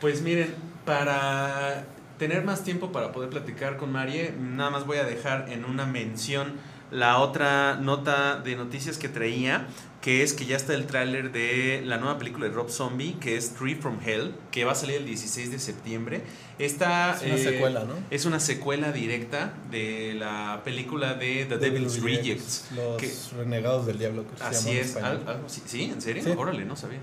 Pues miren, para tener más tiempo para poder platicar con Marie, nada más voy a dejar en una mención la otra nota de noticias que traía, que es que ya está el tráiler de la nueva película de Rob Zombie, que es Tree from Hell, que va a salir el 16 de septiembre. Esta Es una secuela, ¿no? Es una secuela directa de la película de The Devil's Rejects. Los que- renegados del diablo. que se Así llama en es. ¿Sí? ¿En serio? Sí. Órale, no sabía.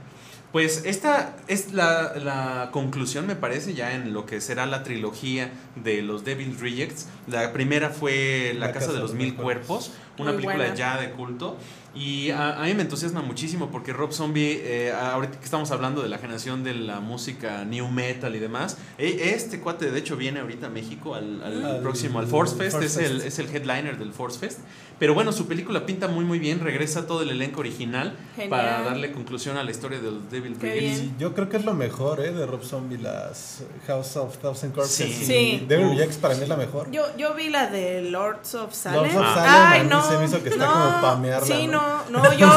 Pues esta es la, la conclusión, me parece, ya en lo que será la trilogía de los Devil's Rejects. La primera fue La, Casa, de los Mil Cuerpos, una Muy película buena. ya de culto. Y a, a mí me entusiasma muchísimo porque Rob Zombie, eh, ahorita que estamos hablando de la generación de la música new metal y demás, eh, este cuate de hecho viene ahorita a México al, al Al próximo, al Force Fest, Force es, El, Fest. es el headliner del Force Fest. Pero bueno, su película pinta muy muy bien, regresa todo el elenco original Genial. para darle conclusión a la historia de los Devil. Y yo creo que es lo mejor, ¿eh? De Rob Zombie, las House of Thousand Corpses. Sí. y Sí. Devil. Rejects para mí es la mejor. Yo, yo vi la de Lords of Salem. Lords of Ah. Salem, a Ay, mí no. se me hizo que está no, como pamearla. Sí, ¿no? no, no, yo,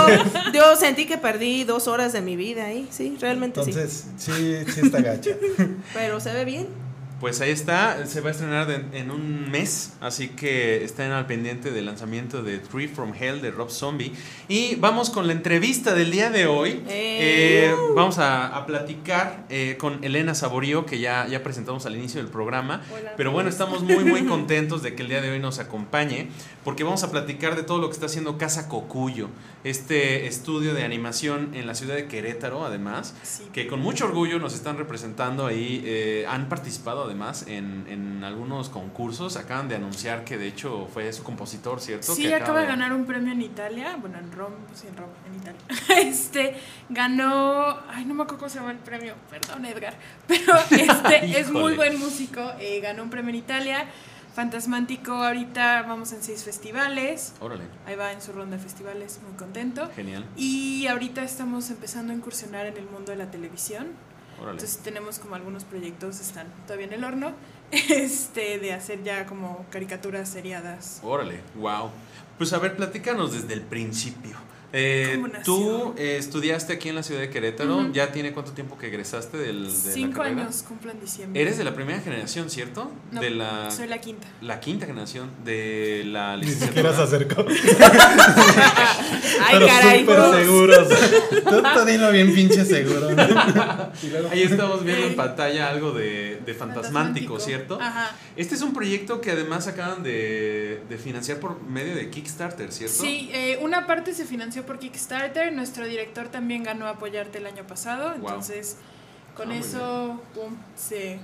yo sentí que perdí dos horas de mi vida ahí, sí, realmente sí. Entonces, sí, sí está gacha. Pero se ve bien. Pues ahí está, se va a estrenar de- en un mes, así que estén al pendiente del lanzamiento de Tree from Hell de Rob Zombie. Y vamos con la entrevista del día de hoy. Eh. Eh, vamos a, a platicar eh, con Elena Saborío, que ya, ya presentamos al inicio del programa. Hola. Pero bueno, estamos muy muy contentos de que el día de hoy nos acompañe, porque vamos a platicar de todo lo que está haciendo Casa Cocuyo, este estudio de animación en la ciudad de Querétaro, además Sí. que con mucho orgullo nos están representando ahí. eh, han participado además en, en algunos concursos. Acaban de anunciar que de hecho fue su compositor, ¿cierto? Sí, Que acaba de ganar un premio en Italia, bueno, en Roma, sí, en Roma, en Italia. Este, ganó, ay, no me acuerdo cómo se llama el premio, perdón Edgar, pero este es muy buen músico, eh, ganó un premio en Italia, Fantasmántico, ahorita vamos en seis festivales, Órale, ahí va en su ronda de festivales, muy contento. genial. Y ahorita estamos empezando a incursionar en el mundo de la televisión. Órale. Entonces tenemos como algunos proyectos, están todavía en el horno, este, de hacer ya como caricaturas seriadas. Órale, wow. Pues a ver, platícanos desde el principio. Eh, tú eh, estudiaste aquí en la ciudad de Querétaro. ¿Ya tiene cuánto tiempo que egresaste del, de Cinco la años cumplo en diciembre. Eres de la primera generación, ¿cierto? No, de la, soy la quinta. la quinta generación de la Ni siquiera se licenciatura. acercó. Ay, pero caray. súper seguros. Tú dilo bien pinche seguro. Ahí estamos viendo en pantalla algo de, de fantasmántico, ¿cierto? Ajá. Este es un proyecto que además acaban de, de financiar por medio de Kickstarter, ¿cierto? Sí, eh, una parte se financió por Kickstarter, nuestro director también ganó Apoyarte el año pasado, Wow. entonces con Ah, eso se,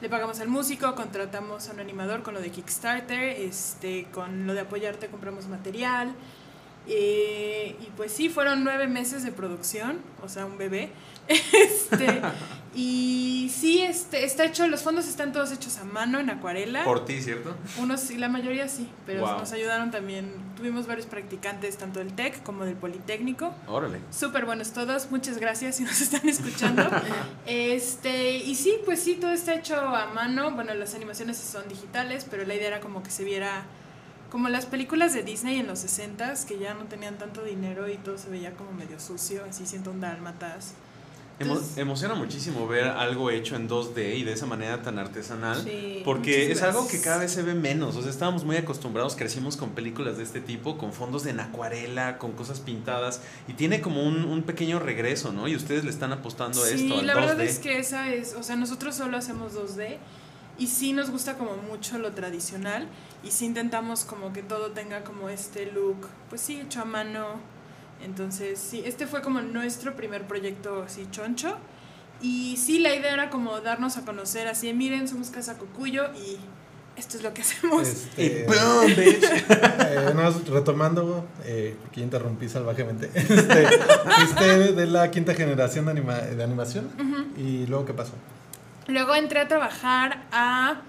le pagamos al músico, contratamos a un animador con lo de Kickstarter, este, con lo de Apoyarte compramos material, eh, y pues sí, fueron nueve meses de producción, o sea, un bebé. Este, y sí, este, está hecho, los fondos están todos hechos a mano en acuarela. Por ti, ¿cierto? Unos sí, la mayoría sí, pero Wow. nos ayudaron también. Tuvimos varios practicantes, tanto del TEC como del Politécnico. Órale. Súper buenos todos, muchas gracias si nos están escuchando. este, y sí, pues sí, todo está hecho a mano. Bueno, las animaciones son digitales, pero la idea era como que se viera como las películas de Disney en los 60s, que ya no tenían tanto dinero y todo se veía como medio sucio, así siento un dálmatas. Emo- emociona muchísimo ver algo hecho en 2D y de esa manera tan artesanal. Sí, Porque es algo que cada vez se ve menos. O sea, estábamos muy acostumbrados, crecimos con películas de este tipo, con fondos en acuarela, con cosas pintadas. Y tiene como un, un pequeño regreso, ¿no? Y ustedes le están apostando a Sí, esto, al la 2D. verdad es que esa es, o sea, nosotros solo hacemos 2D y sí nos gusta como mucho lo tradicional y sí intentamos como que todo tenga como este look, pues sí, hecho a mano. Entonces, sí, este fue como nuestro primer proyecto así choncho y sí, la idea era como darnos a conocer así, miren, somos Casa Cocuyo y esto es lo que hacemos. Este, Y boom, bitch. eh, nada más retomando, eh, porque interrumpí salvajemente. Este, de la quinta generación de, anima- de animación. ¿Y luego qué pasó? Luego entré a trabajar a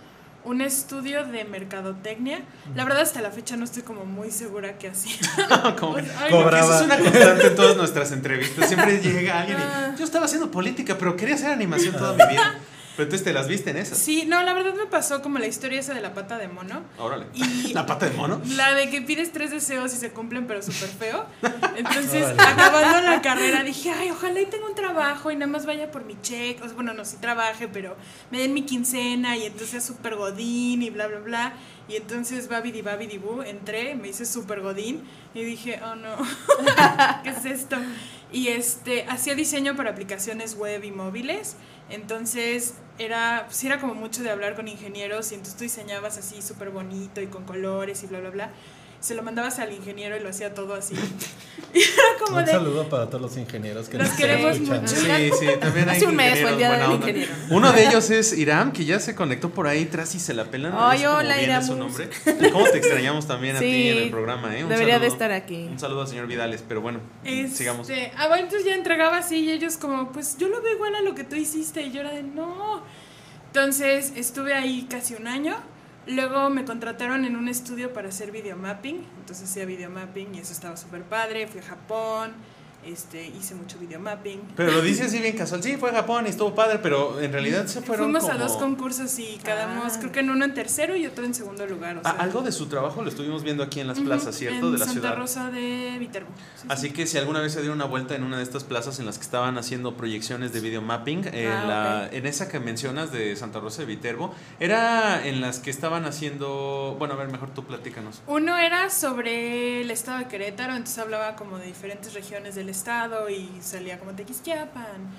un estudio de mercadotecnia. La verdad hasta la fecha no estoy como muy segura qué hacía. Como- Porque Cobraba. eso es una constante en todas nuestras entrevistas. Siempre llega alguien Ah. y yo estaba haciendo política, pero quería hacer animación toda mi vida. Pero entonces te las viste en esas. Sí, no, la verdad me pasó como la historia esa de la pata de mono. Órale. Y La pata de mono. La de que pides tres deseos y se cumplen, pero súper feo. Entonces, Órale. acabando la carrera, dije, ay, ojalá y tenga un trabajo y nada más vaya por mi cheque. O sea, bueno, no, sí trabaje, pero me den mi quincena y entonces sea súper godín y bla, bla, bla. Y entonces, babidi, babidi, bu, entré, me hice súper godín y dije, oh no, ¿qué es esto? Y este, hacía diseño para aplicaciones web y móviles. Entonces era, pues era como mucho de hablar con ingenieros y entonces tú diseñabas así súper bonito y con colores y bla, bla, bla. Se lo mandabas al ingeniero y lo hacía todo así. Y era como Un de... saludo para todos los ingenieros que Los nos están queremos escuchando. mucho. Sí, sí, también hay Hace un mes fue el día del onda. ingeniero. Uno de ellos es Iram, que ya se conectó por ahí tras y se la pelan. Ay, hola, Iram. su nombre. ¿Cómo te extrañamos también a ti Sí, en el programa? ¿eh? Un debería de saludo. estar aquí. Un saludo al señor Vidales, pero bueno, sigamos. Este, ah, bueno, entonces ya entregaba así y ellos como, pues yo lo veo igual a lo que tú hiciste y yo era de, no. Entonces estuve ahí casi un año. Luego me contrataron en un estudio para hacer videomapping. Entonces hacía videomapping y eso estaba súper padre. Fui a Japón, este, hice mucho videomapping. Pero lo dice así bien casual. Sí, fue a Japón y estuvo padre, pero en realidad se fueron Fuimos a dos concursos y quedamos, Ah. creo que en uno en tercero y otro en segundo lugar. O Ah, sea, algo de su trabajo lo estuvimos viendo aquí en las plazas, ¿cierto? en de la Santa ciudad. Rosa de Viterbo. Sí, Así sí. que si alguna vez se dieron una vuelta en una de estas plazas en las que estaban haciendo proyecciones de videomapping, eh, Ah, la- en esa que mencionas de Santa Rosa de Viterbo, era en las que estaban haciendo, bueno, a ver, mejor tú platícanos. Uno era sobre el estado de Querétaro, entonces hablaba como de diferentes regiones del estado y salía como Tequisquiapan.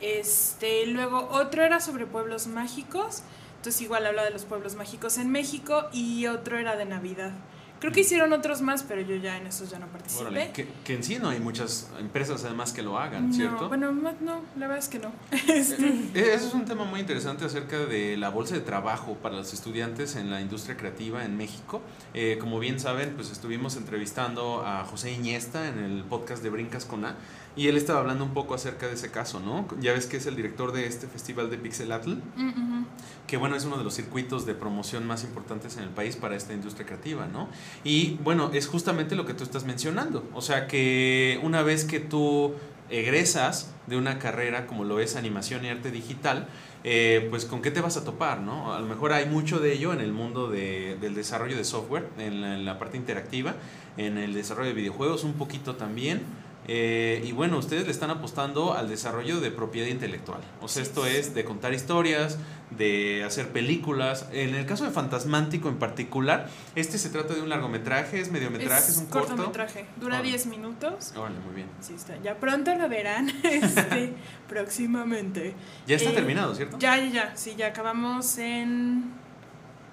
Este, luego otro era sobre pueblos mágicos, entonces igual hablaba de los pueblos mágicos en México y otro era de Navidad. Creo que hicieron otros más, pero yo ya en esos ya no participé. Órale, que, que en sí no hay muchas empresas además que lo hagan, no, ¿cierto? bueno, no, la verdad es que no. Este, Eh, Eso es un tema muy interesante acerca de la bolsa de trabajo para los estudiantes en la industria creativa en México. Eh, como bien saben, pues estuvimos entrevistando a José Iñesta en el podcast de Brincas con A y él estaba hablando un poco acerca de ese caso, ¿no? Ya ves que es el director de este festival de Pixelatl, mm, ujú. que bueno, es uno de los circuitos de promoción más importantes en el país para esta industria creativa, ¿no? Y bueno, es justamente lo que tú estás mencionando, o sea que una vez que tú egresas de una carrera como lo es animación y arte digital, eh, pues con qué te vas a topar, ¿no? A lo mejor hay mucho de ello en el mundo de- del desarrollo de software, en la, en la parte interactiva, en el desarrollo de videojuegos un poquito también. Eh, y bueno, ustedes le están apostando al desarrollo de propiedad intelectual. O sea, esto es de contar historias, de hacer películas. En el caso de Fantasmántico en particular, este se trata de un largometraje, es mediometraje, es, un corto. cortometraje, dura Órale. 10 minutos. Órale, muy bien. Sí, está. Ya pronto lo verán, este, próximamente. Ya está Eh, terminado, ¿cierto? Ya, ya, ya. Sí, ya acabamos en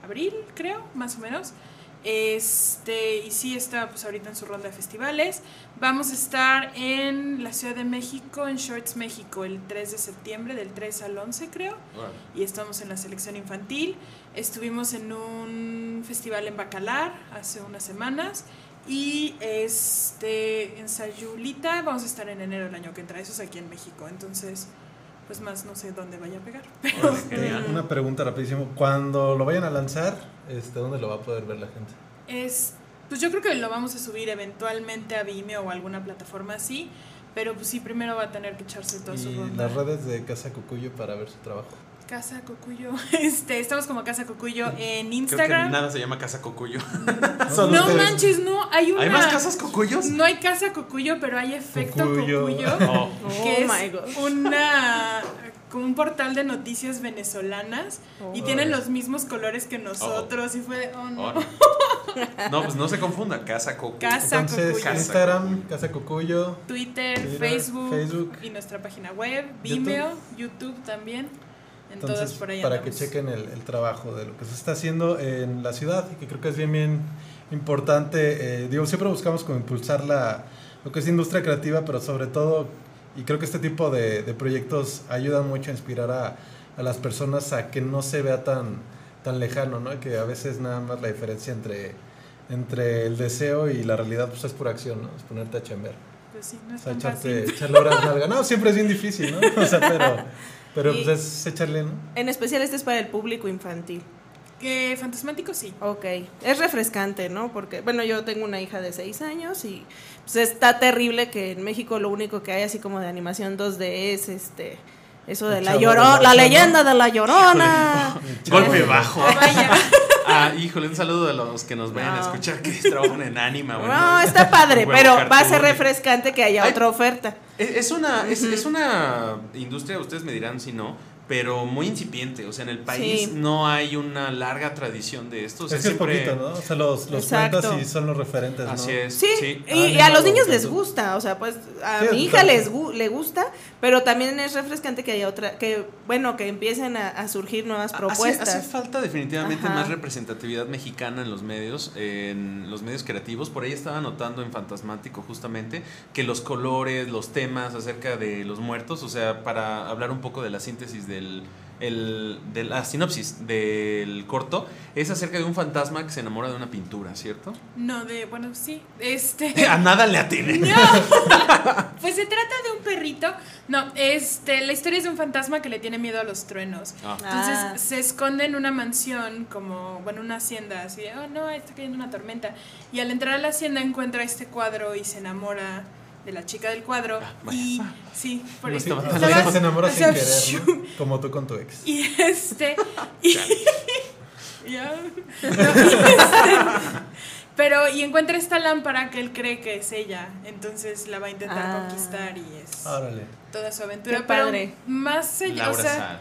abril, creo, más o menos. Este, y sí está pues ahorita en su ronda de festivales. Vamos a estar en la Ciudad de México, en Shorts México, el 3 de septiembre, del 3 al 11 creo. Órale. Y estamos en la selección infantil. Estuvimos en un festival en Bacalar hace unas semanas. Y este, en Sayulita vamos a estar en enero del año que entra. Eso es aquí en México. Entonces, pues más no sé dónde vaya a pegar. Genial. Una pregunta rapidísimo. Cuando lo vayan a lanzar, este, ¿dónde lo va a poder ver la gente? Es, pues yo creo que lo vamos a subir eventualmente a Vimeo o alguna plataforma así, pero pues sí, primero va a tener que echarse toda su ronda. las redes de Casa Cucuyo para ver su trabajo. Casa Cocuyo, este, estamos como Casa Cocuyo en Creo que Instagram. nada se llama Casa Cocuyo. No ustedes. manches, no, hay una... ¿Hay más casas Cocuyos? No hay Casa Cocuyo, pero hay Efecto Cocuyo. Cocuyo, Oh. que Oh my es God. una como un portal de noticias venezolanas y Oh. tienen los mismos colores que nosotros y fue de, oh no. Pues no se confunda, Casa Cocuyo. Casa Entonces, Cucuyo. Instagram, Casa Cucuyo. Twitter, Twitter, Facebook, Facebook. y nuestra página web, Vimeo, YouTube, también. Entonces, por ahí para andamos. que chequen el, el trabajo de lo que se está haciendo en la ciudad y que creo que es bien, bien importante. eh, digo, siempre buscamos como impulsar la, lo que es industria creativa, pero sobre todo, y creo que este tipo de, de proyectos ayudan mucho a inspirar a, a las personas a que no se vea tan, tan lejano, ¿no? Que a veces nada más la diferencia entre, entre el deseo y la realidad pues es pura acción, ¿no? Es ponerte a chambear. Pues sí, no O es sea, tan echarte, fácil. echarle horas. No, siempre es bien difícil, ¿no? O sea, pero, pero Y- pues es echarle, ¿no? En especial este es para el público infantil. Que fantasmático sí. Ok, es refrescante, ¿no? Porque, bueno, yo tengo una hija de 6 años y pues, está terrible que en México lo único que hay así como de animación 2D es este eso de El la llorona, la leyenda de la llorona. Golpe bajo. Vaya. Ah, híjole, un saludo a los que nos vayan a escuchar que trabajan en Anima. bueno, No, está padre, pero va a ser refrescante que haya Ay. otra oferta. Es, es una, es, es una industria, ustedes me dirán si no, pero muy incipiente. O sea, en el país Sí. no hay una larga tradición de esto. O sea, es que es siempre- poquito, ¿no? O sea, los, los cuentas y son los referentes, ¿no? Así es. Sí, sí. y, Ah, y a los niños les gusta, o sea, pues a Sí, mi hija les gu- le gusta, pero también es refrescante que haya otra, que bueno, que empiecen a, a surgir nuevas Hace- propuestas. Hace, falta definitivamente Ajá. más representatividad mexicana en los medios, en los medios creativos. Por ahí estaba notando en Fantasmático justamente que los colores, los temas acerca de los muertos, o sea, para hablar un poco de la síntesis del, el- de la sinopsis del corto, es acerca de un fantasma que se enamora de una pintura, ¿cierto? No, de, bueno, sí. Este. A nada le atiene. Pues se trata de un perrito. No, este, la historia es de un fantasma que le tiene miedo a los truenos. Ah. Entonces Ah. se esconde en una mansión, como, bueno, una hacienda, así de, oh no, está cayendo una tormenta. Y al entrar a la hacienda encuentra este cuadro y se enamora de la chica del cuadro. Ah, y sí, por No eso. lejos. se enamora sin querer, ¿no? Como tú con tu ex. Y este. Y, ya. Y este, pero, y encuentra esta lámpara que él cree que es ella. Entonces la va a intentar Ah. conquistar y es Órale. toda su aventura. Qué pero padre. más allá, o sea, Sad.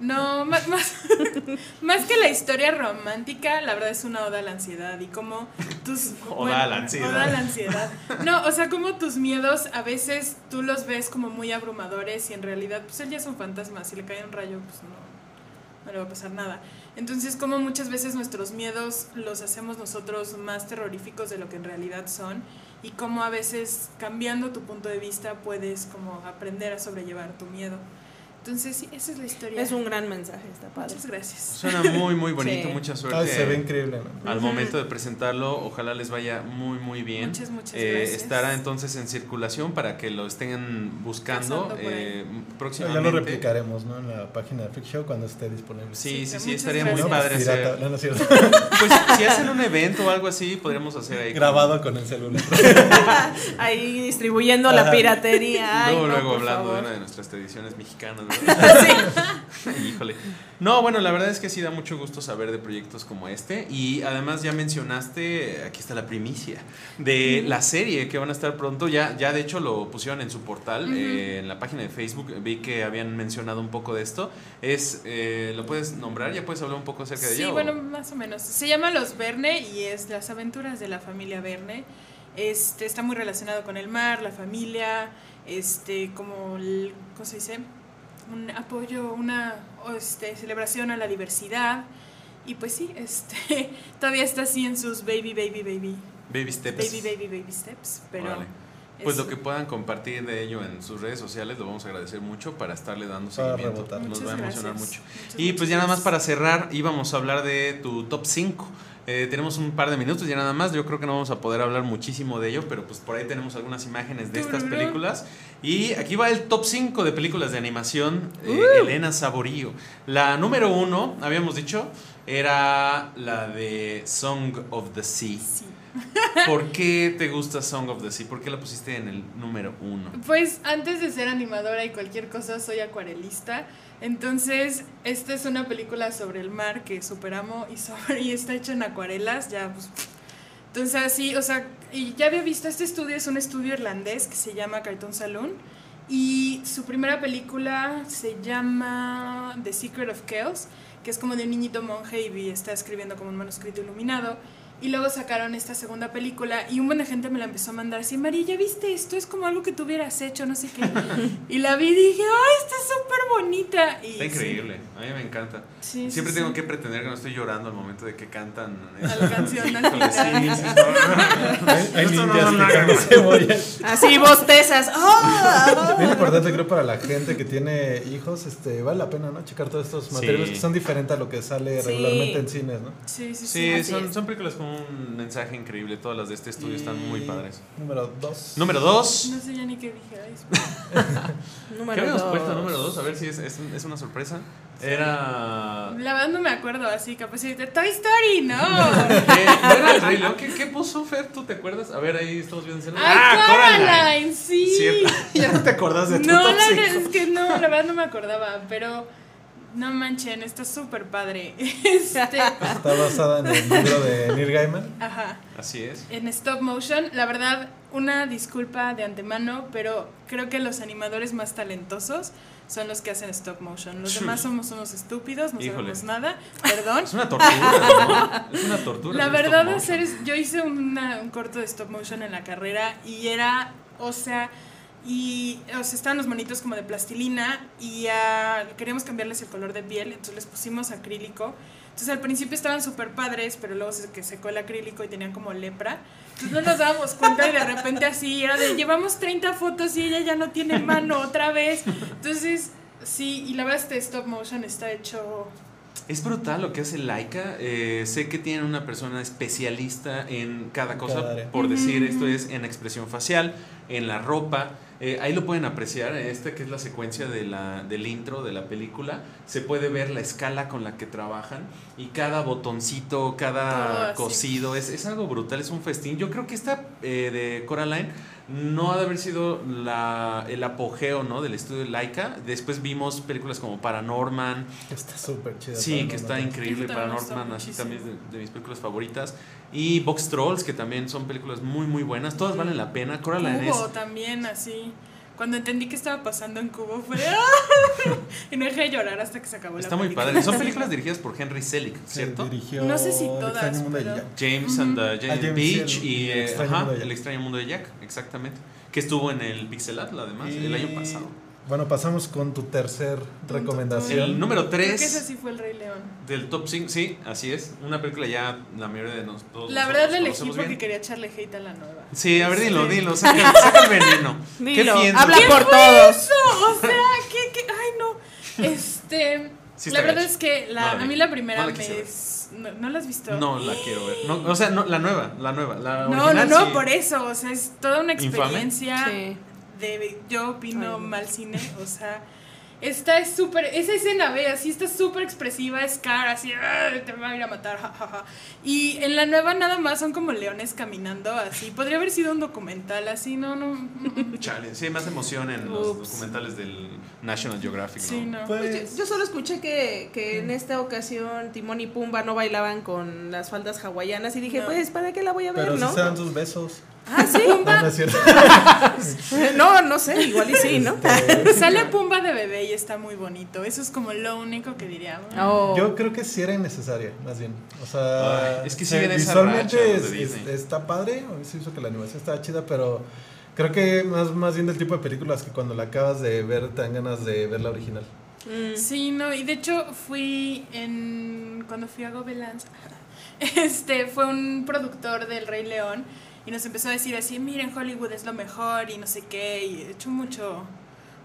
No, más, más, más que la historia romántica, la verdad es una oda a la ansiedad y como tus... Oda a la ansiedad. Oda a la ansiedad. No, o sea, como tus miedos a veces tú los ves como muy abrumadores y en realidad pues él ya es un fantasma, si le cae un rayo pues no, no le va a pasar nada. Entonces como muchas veces nuestros miedos los hacemos nosotros más terroríficos de lo que en realidad son y como a veces cambiando tu punto de vista puedes como aprender a sobrellevar tu miedo. Entonces sí, esa es la historia. Es un gran mensaje, está padre. Muchas gracias. Suena muy, muy bonito. Sí. Mucha suerte. Ay, se ve increíble, ¿no? al momento de presentarlo. Ojalá les vaya muy, muy bien. Muchas, muchas Eh, gracias. Estará entonces en circulación para que lo estén buscando ahí. eh, Ya próximamente. lo replicaremos, ¿no? En la página de Freak Show cuando esté disponible. Sí, sí, Sí, estaría muy padre hacer. no, no. Pues si hacen un evento o algo así, podríamos hacer ahí. Grabado con el celular. Ahí distribuyendo la piratería. Ay, luego, no, luego hablando de una de nuestras tradiciones mexicanas. ¿verdad? Híjole. No, bueno, la verdad es que sí da mucho gusto saber de proyectos como este. Y además ya mencionaste, aquí está la primicia, de la serie que van a estar pronto. Ya, ya de hecho lo pusieron en su portal, eh, en la página de Facebook. Vi que habían mencionado un poco de esto. Es, eh, ¿Lo puedes nombrar? ¿Ya puedes hablar un poco acerca de Sí, ella? o- bueno, más o menos. Se llama Los Verne y es las aventuras de la familia Verne. Este, está muy relacionado con el mar, la familia, este, como, el, ¿cómo se dice? Un apoyo, una este, celebración a la diversidad. Y pues sí, este, todavía está así en sus baby, baby, baby, Baby Steps. baby, baby, baby steps. Pero. Pues es- lo que puedan compartir de ello en sus redes sociales lo vamos a agradecer mucho para estarle dando Para seguimiento. rebotar. Nos Muchas va a emocionar gracias. mucho. Muchas, Y muchas pues ya nada más para cerrar, íbamos a hablar de tu top 5. Eh, tenemos un par de minutos ya nada más. Yo creo que no vamos a poder hablar muchísimo de ello, pero pues por ahí tenemos algunas imágenes de estas películas. Y aquí va el top 5 de películas de animación. eh, Elena Saborío. La número uno, habíamos dicho, era la de Song of the Sea. Sí. ¿Por qué te gusta Song of the Sea? ¿Por qué la pusiste en el número uno? Pues antes de ser animadora y cualquier cosa, soy acuarelista. Entonces, esta es una película sobre el mar que superamo y, sobre, y está hecha en acuarelas. Ya, pues. Entonces, así, o sea, ya había visto este estudio, es un estudio irlandés que se llama Cartoon Saloon. Y su primera película se llama The Secret of Chaos, que es como de un niñito monje y está escribiendo como un manuscrito iluminado. Y luego sacaron esta segunda película y un buen de gente me la empezó a mandar así, María, ¿ya viste esto? Es como algo que tú hubieras hecho, no sé qué. y la vi y dije, ¡ay, está súper bonita! Y Está increíble, a mí me encanta. Sí, Siempre sí. tengo que pretender que no estoy llorando al momento de que cantan. A la canción. Hay, cebollas. Así bostezas. ¡Ah! Bien importante creo para la gente que tiene hijos, este, vale la pena, ¿no? Checar todos estos materiales Sí. que son diferentes a lo que sale Sí. regularmente en cines, ¿no? Sí, sí, sí. Son, son películas con un mensaje increíble. Todas las de este estudio están muy padres. Número dos. Número 2. No sé ya ni qué dije. ay, ¿Qué Número habíamos dos. puesto número 2? A ver si es, es, es una sorpresa. Era. La verdad no me acuerdo así, capaz de Toy Story, no. ¿Qué? ¿No era el Rey León? ¿Qué, ¿Qué puso Fer? ¿Tú te acuerdas? A ver, ahí estamos viendo. escena. ¡Ay, Coraline! Sí. Cierto. ya no te acordás de tu No, la, es que no, la verdad no me acordaba, pero no manchen, está súper padre. Este, Está basada en el libro de Neil Gaiman. ajá, Así es. en stop motion, la verdad, una disculpa de antemano, pero creo que los animadores más talentosos son los que hacen stop motion. Los demás somos unos estúpidos, no Híjole. sabemos nada, perdón. Es una tortura, ¿no? Es una tortura. La verdad, stop hacer es- yo hice una- un corto de stop motion en la carrera y era, o sea, y o sea, estaban los monitos como de plastilina y ah, queríamos cambiarles el color de piel, entonces les pusimos acrílico. Entonces al principio estaban súper padres, pero luego se que secó el acrílico y tenían como lepra. Entonces no nos dábamos cuenta y de repente así era de llevamos 30 fotos y ella ya no tiene mano otra vez. Entonces, sí, y la verdad este stop motion está hecho Es brutal lo que hace Laika. Eh, sé que tienen una persona especialista en cada cosa. Cada por decir, esto es en expresión facial, en la ropa. Eh, ahí lo pueden apreciar. Esta que es la secuencia de la, del intro de la película. Se puede ver la escala con la que trabajan. Y cada botoncito, cada cosido. Es, es algo brutal, es un festín. Yo creo que esta eh, de Coraline no ha de haber sido la, el apogeo ¿no? del estudio de Laika. Después vimos películas como Paranorman. Está súper chida. Sí, que está increíble Eso para también me gusta Northman, así también es de, de mis películas favoritas. Y Box Trolls, que también son películas muy, muy buenas. Todas valen la pena. Coraline es. También, así. Cuando entendí que estaba pasando en Cubo fue. ¡ah! y no dejé de llorar hasta que se acabó Está la muy película. padre. Son películas dirigidas por Henry Selick, Se ¿cierto? dirigió No sé si todas, extraño mundo de pero- Jack. James and the Giant James Beach y el- y el eh, extraño ajá, mundo de Jack. El extraño mundo de Jack, exactamente. Que estuvo en el Pixelat, además, el año pasado. Bueno, pasamos con tu tercer recomendación. El número Creo que ese 3 sí fue el Rey León. del top 5, sí, así es. Una película ya la mayoría de nosotros. La verdad le elegí porque bien. quería echarle hate a la nueva. Sí, a ver, dilo, Sí. dilo, saca, saca el veneno. Dilo, ¿Qué piensas? habla ¿Qué por fue todos. eso? O sea, ¿qué, qué? Ay, no. Este. Sí la verdad es que la, No la a mí la primera No la me no, ¿no la has visto? No la quiero ver. No, o sea, no, la nueva, la nueva. La No, no, original no, sí. por eso. O sea, es toda una ¿Infame? experiencia Sí. De. Yo opino Ay, mal cine. O sea, esta es súper. Esa escena, ve, así está súper expresiva. Es cara, así. "Ah, Te va a ir a matar, jajaja. Y en la nueva nada más son como leones caminando, así. Podría haber sido un documental, así, no, no. mm, Chale, sí, hay más emoción en los Ups. documentales del National Geographic, ¿no? Sí, no. Pues, Pues yo, yo solo escuché que, que en esta ocasión Timón y Pumba no bailaban con las faldas hawaianas y dije, No. pues, ¿para qué la voy a ver, pero no? se dan sus besos. Ah, sí. No, no es cierto. No, no sé, igual y sí, ¿no? Este, Sale Pumba de bebé y está muy bonito. Eso es como lo único que diría. Oh. Yo creo que sí era innecesaria, más bien. O sea, Ay, es que esa visualmente racha, es- es- está padre. A mí se hizo que la animación estaba chida, pero creo que más, más bien del tipo de películas que cuando la acabas de ver te dan ganas de ver la original. Mm. Sí, no, y de hecho fui en. Cuando fui a Gobelins, este, fue un productor del Rey León y nos empezó a decir así: miren, Hollywood es lo mejor y no sé qué, y echó mucho.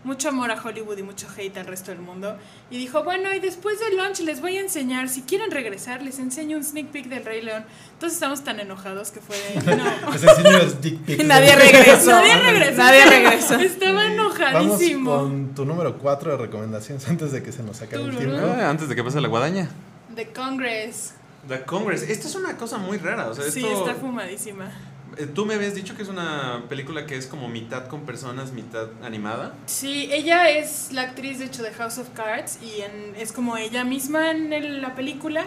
Mucho amor a Hollywood y mucho hate al resto del mundo. Y dijo, bueno, y después del lunch les voy a enseñar, si quieren regresar, les enseño un sneak peek del Rey León. Entonces estamos tan enojados que fue de, no. Les enseño los dick pics. Nadie regresó. Nadie regresó. Nadie regresó. Estaba Vamos enojadísimo. con tu número 4 de recomendaciones antes de que se nos acabe el tiempo. Ah, antes de que pase la guadaña. The Congress. The Congress. Esto es una cosa muy rara. O sea, Sí, esto, está fumadísima. Eh, Tú me habías dicho que es una película que es como mitad con personas, mitad animada. Sí, ella es la actriz de hecho de House of Cards y es como ella misma en la película.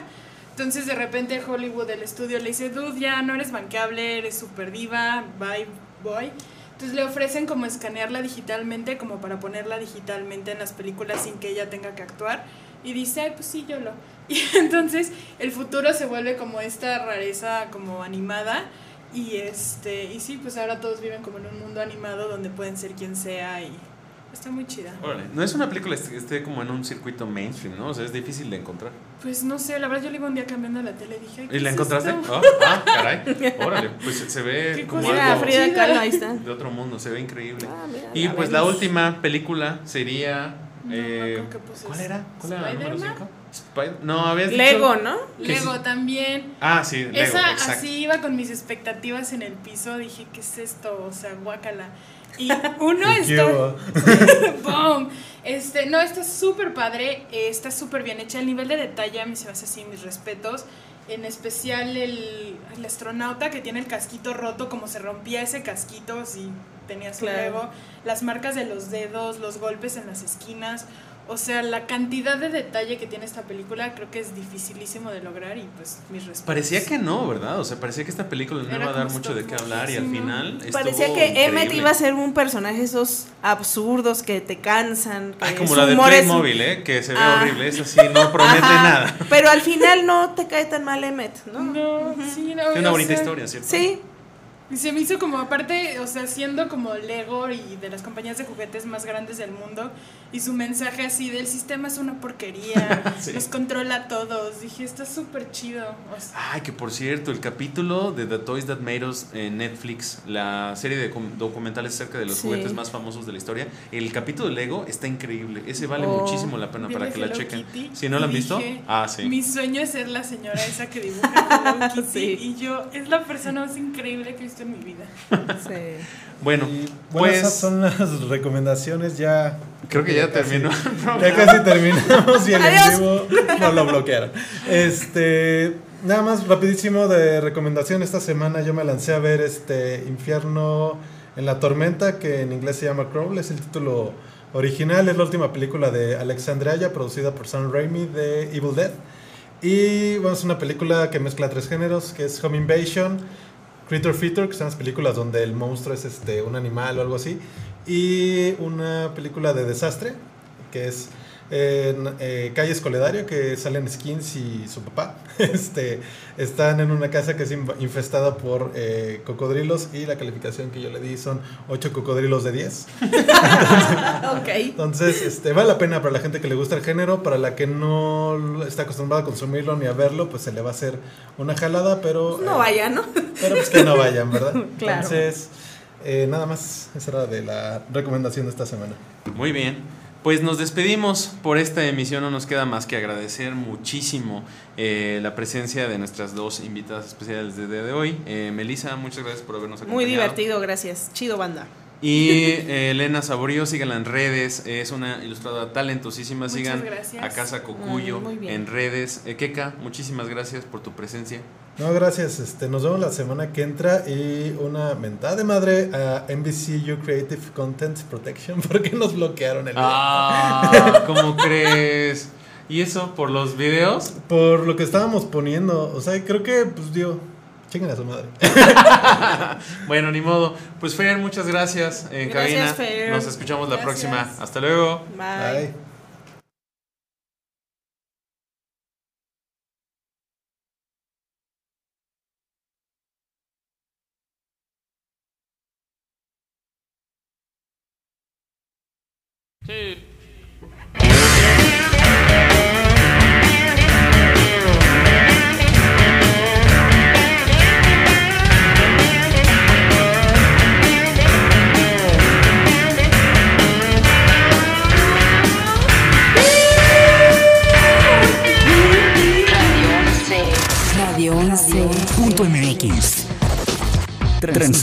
Entonces de repente Hollywood, el estudio, le dice, dude, ya no eres banqueable, eres super diva, bye, boy. Entonces le ofrecen como escanearla digitalmente, como para ponerla digitalmente en las películas sin que ella tenga que actuar. Y dice, ay, pues sí, yo lo. Y entonces el futuro se vuelve como esta rareza como animada. Y este, y sí, pues ahora todos viven como en un mundo animado donde pueden ser quien sea y está muy chida. Órale. No es una película que esté como en un circuito mainstream, ¿no? O sea, es difícil de encontrar. Pues no sé, la verdad yo le iba un día cambiando la tele y dije, "Ay, ¿qué ¿Y la es encontraste? esto?". Oh, ah, caray. Órale, pues se ve como algo Frida. Kahlo, ahí está. de otro mundo, se ve increíble. Ah, mira, y la pues la última película sería... No, eh, no creo que puse ¿Cuál era? ¿Cuál era la número ¿Spider-Man? 5? Spider no, habías dicho- Lego, ¿no? que Lego sí. también. Ah, sí, Lego, Esa exacto. así iba con mis expectativas en el piso, dije, ¿qué es esto? O sea, guácala. Y uno ¿Qué está? ¡Boom! Este, no, está súper padre, está súper bien hecha. El nivel de detalle a mí se me hace así, mis respetos. En especial el, el astronauta que tiene el casquito roto, como se rompía ese casquito si tenía su Claro. Lego. Las marcas de los dedos, los golpes en las esquinas. O sea, la cantidad de detalle que tiene esta película creo que es dificilísimo de lograr y pues mis respetos. Parecía que no, ¿verdad? O sea, parecía que esta película no Era iba a dar mucho de qué hablar y al final Parecía que Emmet iba a ser un personaje esos absurdos que te cansan. Que Ay, como la de humor es- Playmobil, ¿eh? Que se ve Ah. horrible. Esa sí no promete Ajá, nada. Pero al final no te cae tan mal Emmet, ¿no? No, sí, no, Tiene una bonita sea, historia, ¿cierto? Sí, Y se me hizo como, aparte, o sea, siendo como Lego y de las compañías de juguetes más grandes del mundo, y su mensaje así del sistema es una porquería, Sí. los controla a todos. Dije, está súper chido. O sea, Ay, que por cierto, el capítulo de The Toys That Made Us en Netflix, la serie de documentales acerca de los Sí. juguetes más famosos de la historia, el capítulo de Lego está increíble. Ese vale Oh. muchísimo la pena para que la Hello chequen. Kitty Si no la han y visto, dije, ah, sí. Mi sueño es ser la señora esa que dibuja Hello Kitty. Sí. Y yo, es la persona más increíble que he visto en mi vida. sí. Bueno, Y, bueno, esas pues son las recomendaciones ya. creo que ya casi- terminó. programa. Ya casi terminamos y el vivo no lo bloquearon. Este, nada más rapidísimo de recomendación esta semana yo me lancé a ver este Infierno en la tormenta que en inglés se llama Crawl, es el título original, es la última película de Alexandre Aya producida por Sam Raimi de Evil Dead. Y bueno, es una película que mezcla tres géneros, que es Home Invasion, Creature Feature, que son las películas donde el monstruo es este, un animal o algo así, y una película de desastre, que es eh, n- eh, Calle Escoledario, que salen Skins y su papá. Este, están en una casa que es infestada por eh, cocodrilos y la calificación que yo le di son 8 cocodrilos de 10. Ok. Entonces, este, vale la pena para la gente que le gusta el género, para la que no está acostumbrada a consumirlo ni a verlo, pues se le va a hacer una jalada, pero... No eh, vaya, ¿no? pero pues que no vayan, ¿verdad? Claro. Entonces, eh, nada más, esa era de la recomendación de esta semana. Muy bien. Pues nos despedimos por esta emisión. No nos queda más que agradecer muchísimo eh, la presencia de nuestras dos invitadas especiales del día de hoy. Eh, Melissa, muchas gracias por habernos acompañado. Muy divertido, gracias. Chido banda. Y eh, Elena Saborío, síganla en redes. Es una ilustradora talentosísima. Muchas Sigan gracias. a Casa Cocuyo Mm, en redes. Eh, Keka, muchísimas gracias por tu presencia. No, gracias. Este, nos vemos la semana que entra y una mentada de madre a NBCU Creative Content Protection porque nos bloquearon el Ah, ¿cómo crees? ¿Y eso por los videos? por lo que estábamos poniendo. O sea, creo que, pues, digo, chinguen a su madre. Bueno, ni modo. Pues Fer, muchas gracias en Gracias, cabina. Fer. Nos escuchamos la próxima. Hasta luego. Bye.